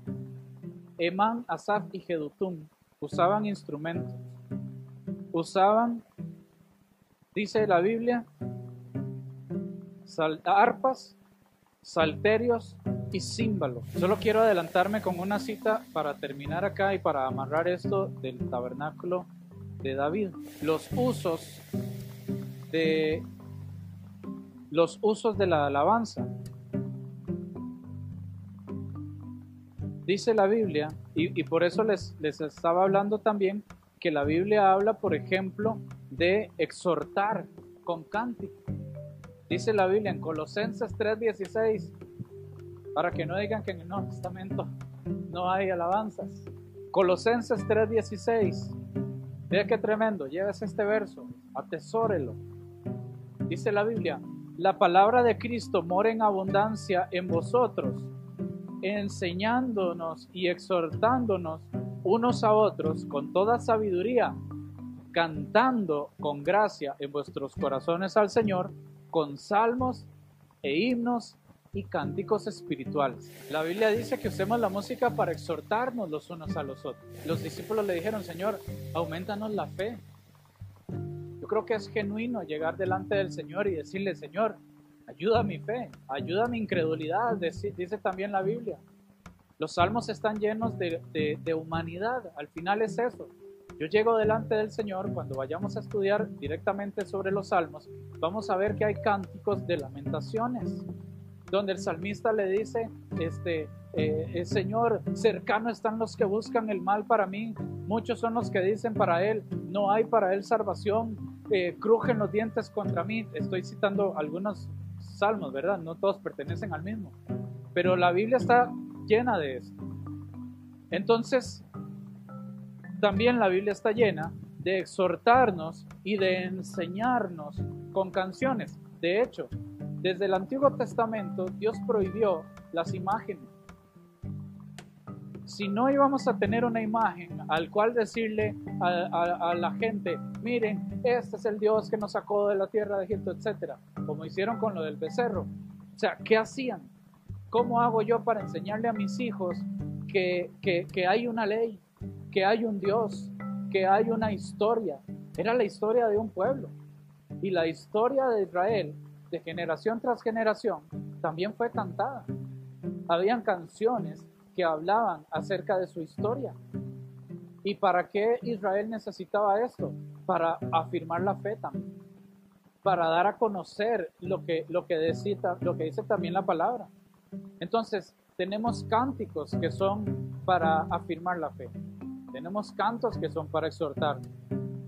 Emán, Asaf y Jedutum, usaban instrumentos. Usaban, dice la Biblia, arpas, salterios y címbalos. Solo quiero adelantarme con una cita para terminar acá y para amarrar esto del tabernáculo de David. Los usos de los usos de la alabanza. Dice la Biblia, y, y por eso les, les estaba hablando también, que la Biblia habla, por ejemplo, de exhortar con cántico. Dice la Biblia en Colosenses 3:16, para que no digan que en el Nuevo Testamento no hay alabanzas. Colosenses 3:16, vea qué tremendo, llévese este verso, atesórelo. Dice la Biblia, la palabra de Cristo mora en abundancia en vosotros, enseñándonos y exhortándonos unos a otros con toda sabiduría, cantando con gracia en vuestros corazones al Señor, con salmos e himnos y cánticos espirituales. La Biblia dice que usemos la música para exhortarnos los unos a los otros. Los discípulos le dijeron, Señor, aumentanos la fe. Yo creo que es genuino llegar delante del Señor y decirle, Señor, ayuda mi fe, ayuda mi incredulidad, dice también la Biblia. Los salmos están llenos de, humanidad, al final es eso. yo llego delante del Señor, cuando vayamos a estudiar directamente sobre los salmos, vamos a ver que hay cánticos de lamentaciones, donde el salmista le dice, este, eh, eh, Señor, cercano están los que buscan el mal para mí, muchos son los que dicen para Él, no hay para Él salvación, eh, crujen los dientes contra mí. Estoy citando algunos salmos, ¿verdad? No todos pertenecen al mismo, pero la Biblia está llena de esto. Entonces, también la Biblia está llena de exhortarnos y de enseñarnos con canciones. De hecho, desde el Antiguo Testamento Dios prohibió las imágenes. Si no íbamos a tener una imagen al cual decirle a, la gente, miren, este es el Dios que nos sacó de la tierra de Egipto, etc. Como hicieron con lo del becerro. O sea, ¿qué hacían? ¿Cómo hago yo para enseñarle a mis hijos que, que hay una ley, que hay un Dios, que hay una historia. Era la historia de un pueblo. Y la historia de Israel, de generación tras generación, también fue cantada. Habían canciones que hablaban acerca de su historia. ¿Y para qué Israel necesitaba esto? Para afirmar la fe también. Para dar a conocer lo que, lo que, dice, lo que dice también la palabra. Entonces, tenemos cánticos que son para afirmar la fe. Tenemos cantos que son para exhortar.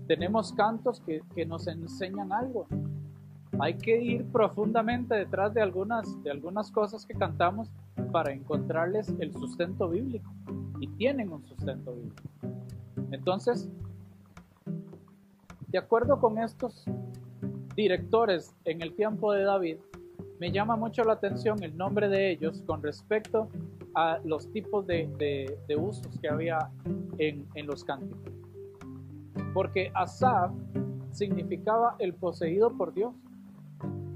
Tenemos cantos que, nos enseñan algo. Hay que ir profundamente detrás de algunas, de algunas cosas que cantamos para encontrarles el sustento bíblico. Y tienen un sustento bíblico. Entonces, de acuerdo con estos directores en el tiempo de David, me llama mucho la atención el nombre de ellos con respecto a los tipos de, usos que había en, en, los cánticos. Porque Asaf significaba el poseído por Dios.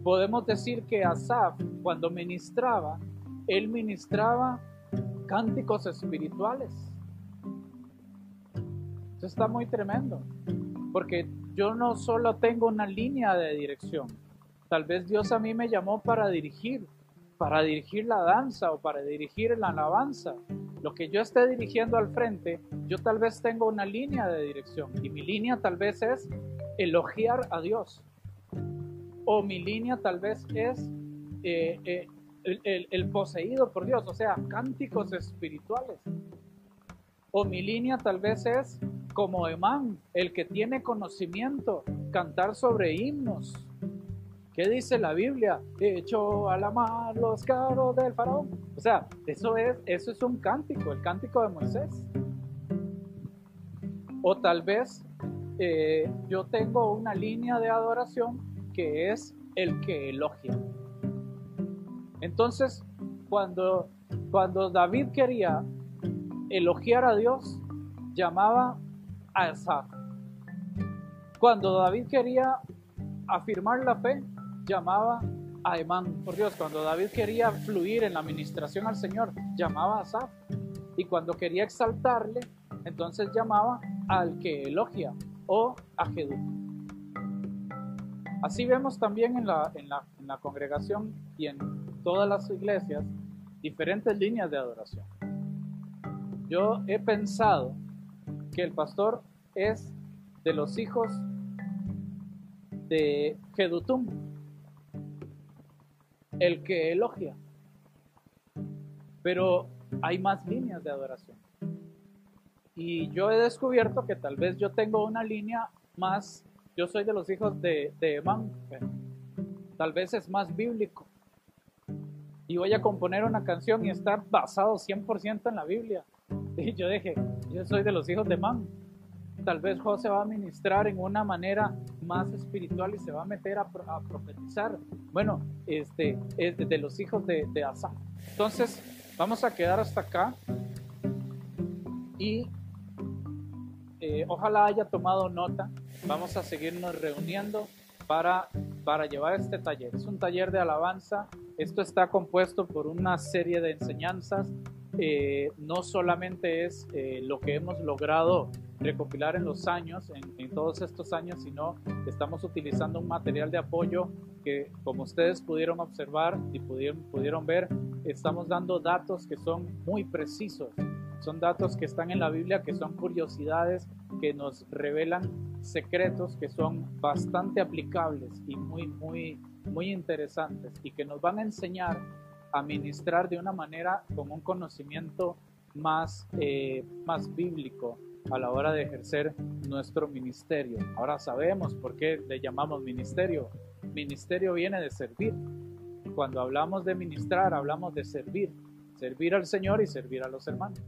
Podemos decir que Asaf, cuando ministraba, él ministraba cánticos espirituales. Eso está muy tremendo, porque yo no solo tengo una línea de dirección, tal vez Dios a mí me llamó para dirigir, para dirigir la danza o para dirigir la alabanza. Lo que yo esté dirigiendo al frente, yo tal vez tengo una línea de dirección y mi línea tal vez es elogiar a Dios. O mi línea tal vez es eh, eh, el, poseído por Dios, o sea, cánticos espirituales. O mi línea tal vez es como Emán, el que tiene conocimiento, cantar sobre himnos ¿Qué dice la Biblia? Echó a la mar los carros del faraón. O sea, eso es, eso es un cántico, el cántico de Moisés. O tal vez eh, yo tengo una línea de adoración que es el que elogia. Entonces, cuando, cuando David quería elogiar a Dios, llamaba a Asaf. Cuando David quería afirmar la fe, llamaba a Emán. Por Dios, cuando David quería fluir en la administración al Señor, llamaba a Asaf. Y cuando quería exaltarle, entonces llamaba al que elogia o a Jedú. Así vemos también en la, en, la, en la congregación y en todas las iglesias diferentes líneas de adoración. Yo he pensado que el pastor es de los hijos de Jedutum, el que elogia. Pero hay más líneas de adoración. Y yo he descubierto que tal vez yo tengo una línea más, yo soy de los hijos de, de tal vez es más bíblico. Y voy a componer una canción y estar basado 100% en la Biblia. <laughs> Y yo dije, yo soy de los hijos de Emán tal vez José va a ministrar en una manera más espiritual y se va a meter a, profetizar. Bueno, este es de, los hijos de, de Asa. Entonces, vamos a quedar hasta acá y eh, ojalá haya tomado nota. Vamos a seguirnos reuniendo para, para llevar este taller. Es un taller de alabanza. Esto está compuesto por una serie de enseñanzas. Eh, no solamente es eh, lo que hemos logrado recopilar en los años, en, todos estos años, sino estamos utilizando un material de apoyo que, como ustedes pudieron observar y pudieron, pudieron ver, estamos dando datos que son muy precisos. Son datos que están en la Biblia, que son curiosidades, que nos revelan secretos que son bastante aplicables y muy, muy, muy interesantes y que nos van a enseñar a ministrar de una manera con un conocimiento más, eh, más bíblico a la hora de ejercer nuestro ministerio. Ahora sabemos por qué le llamamos ministerio. Ministerio viene de servir. Cuando hablamos de ministrar, hablamos de servir. Servir al Señor y servir a los hermanos.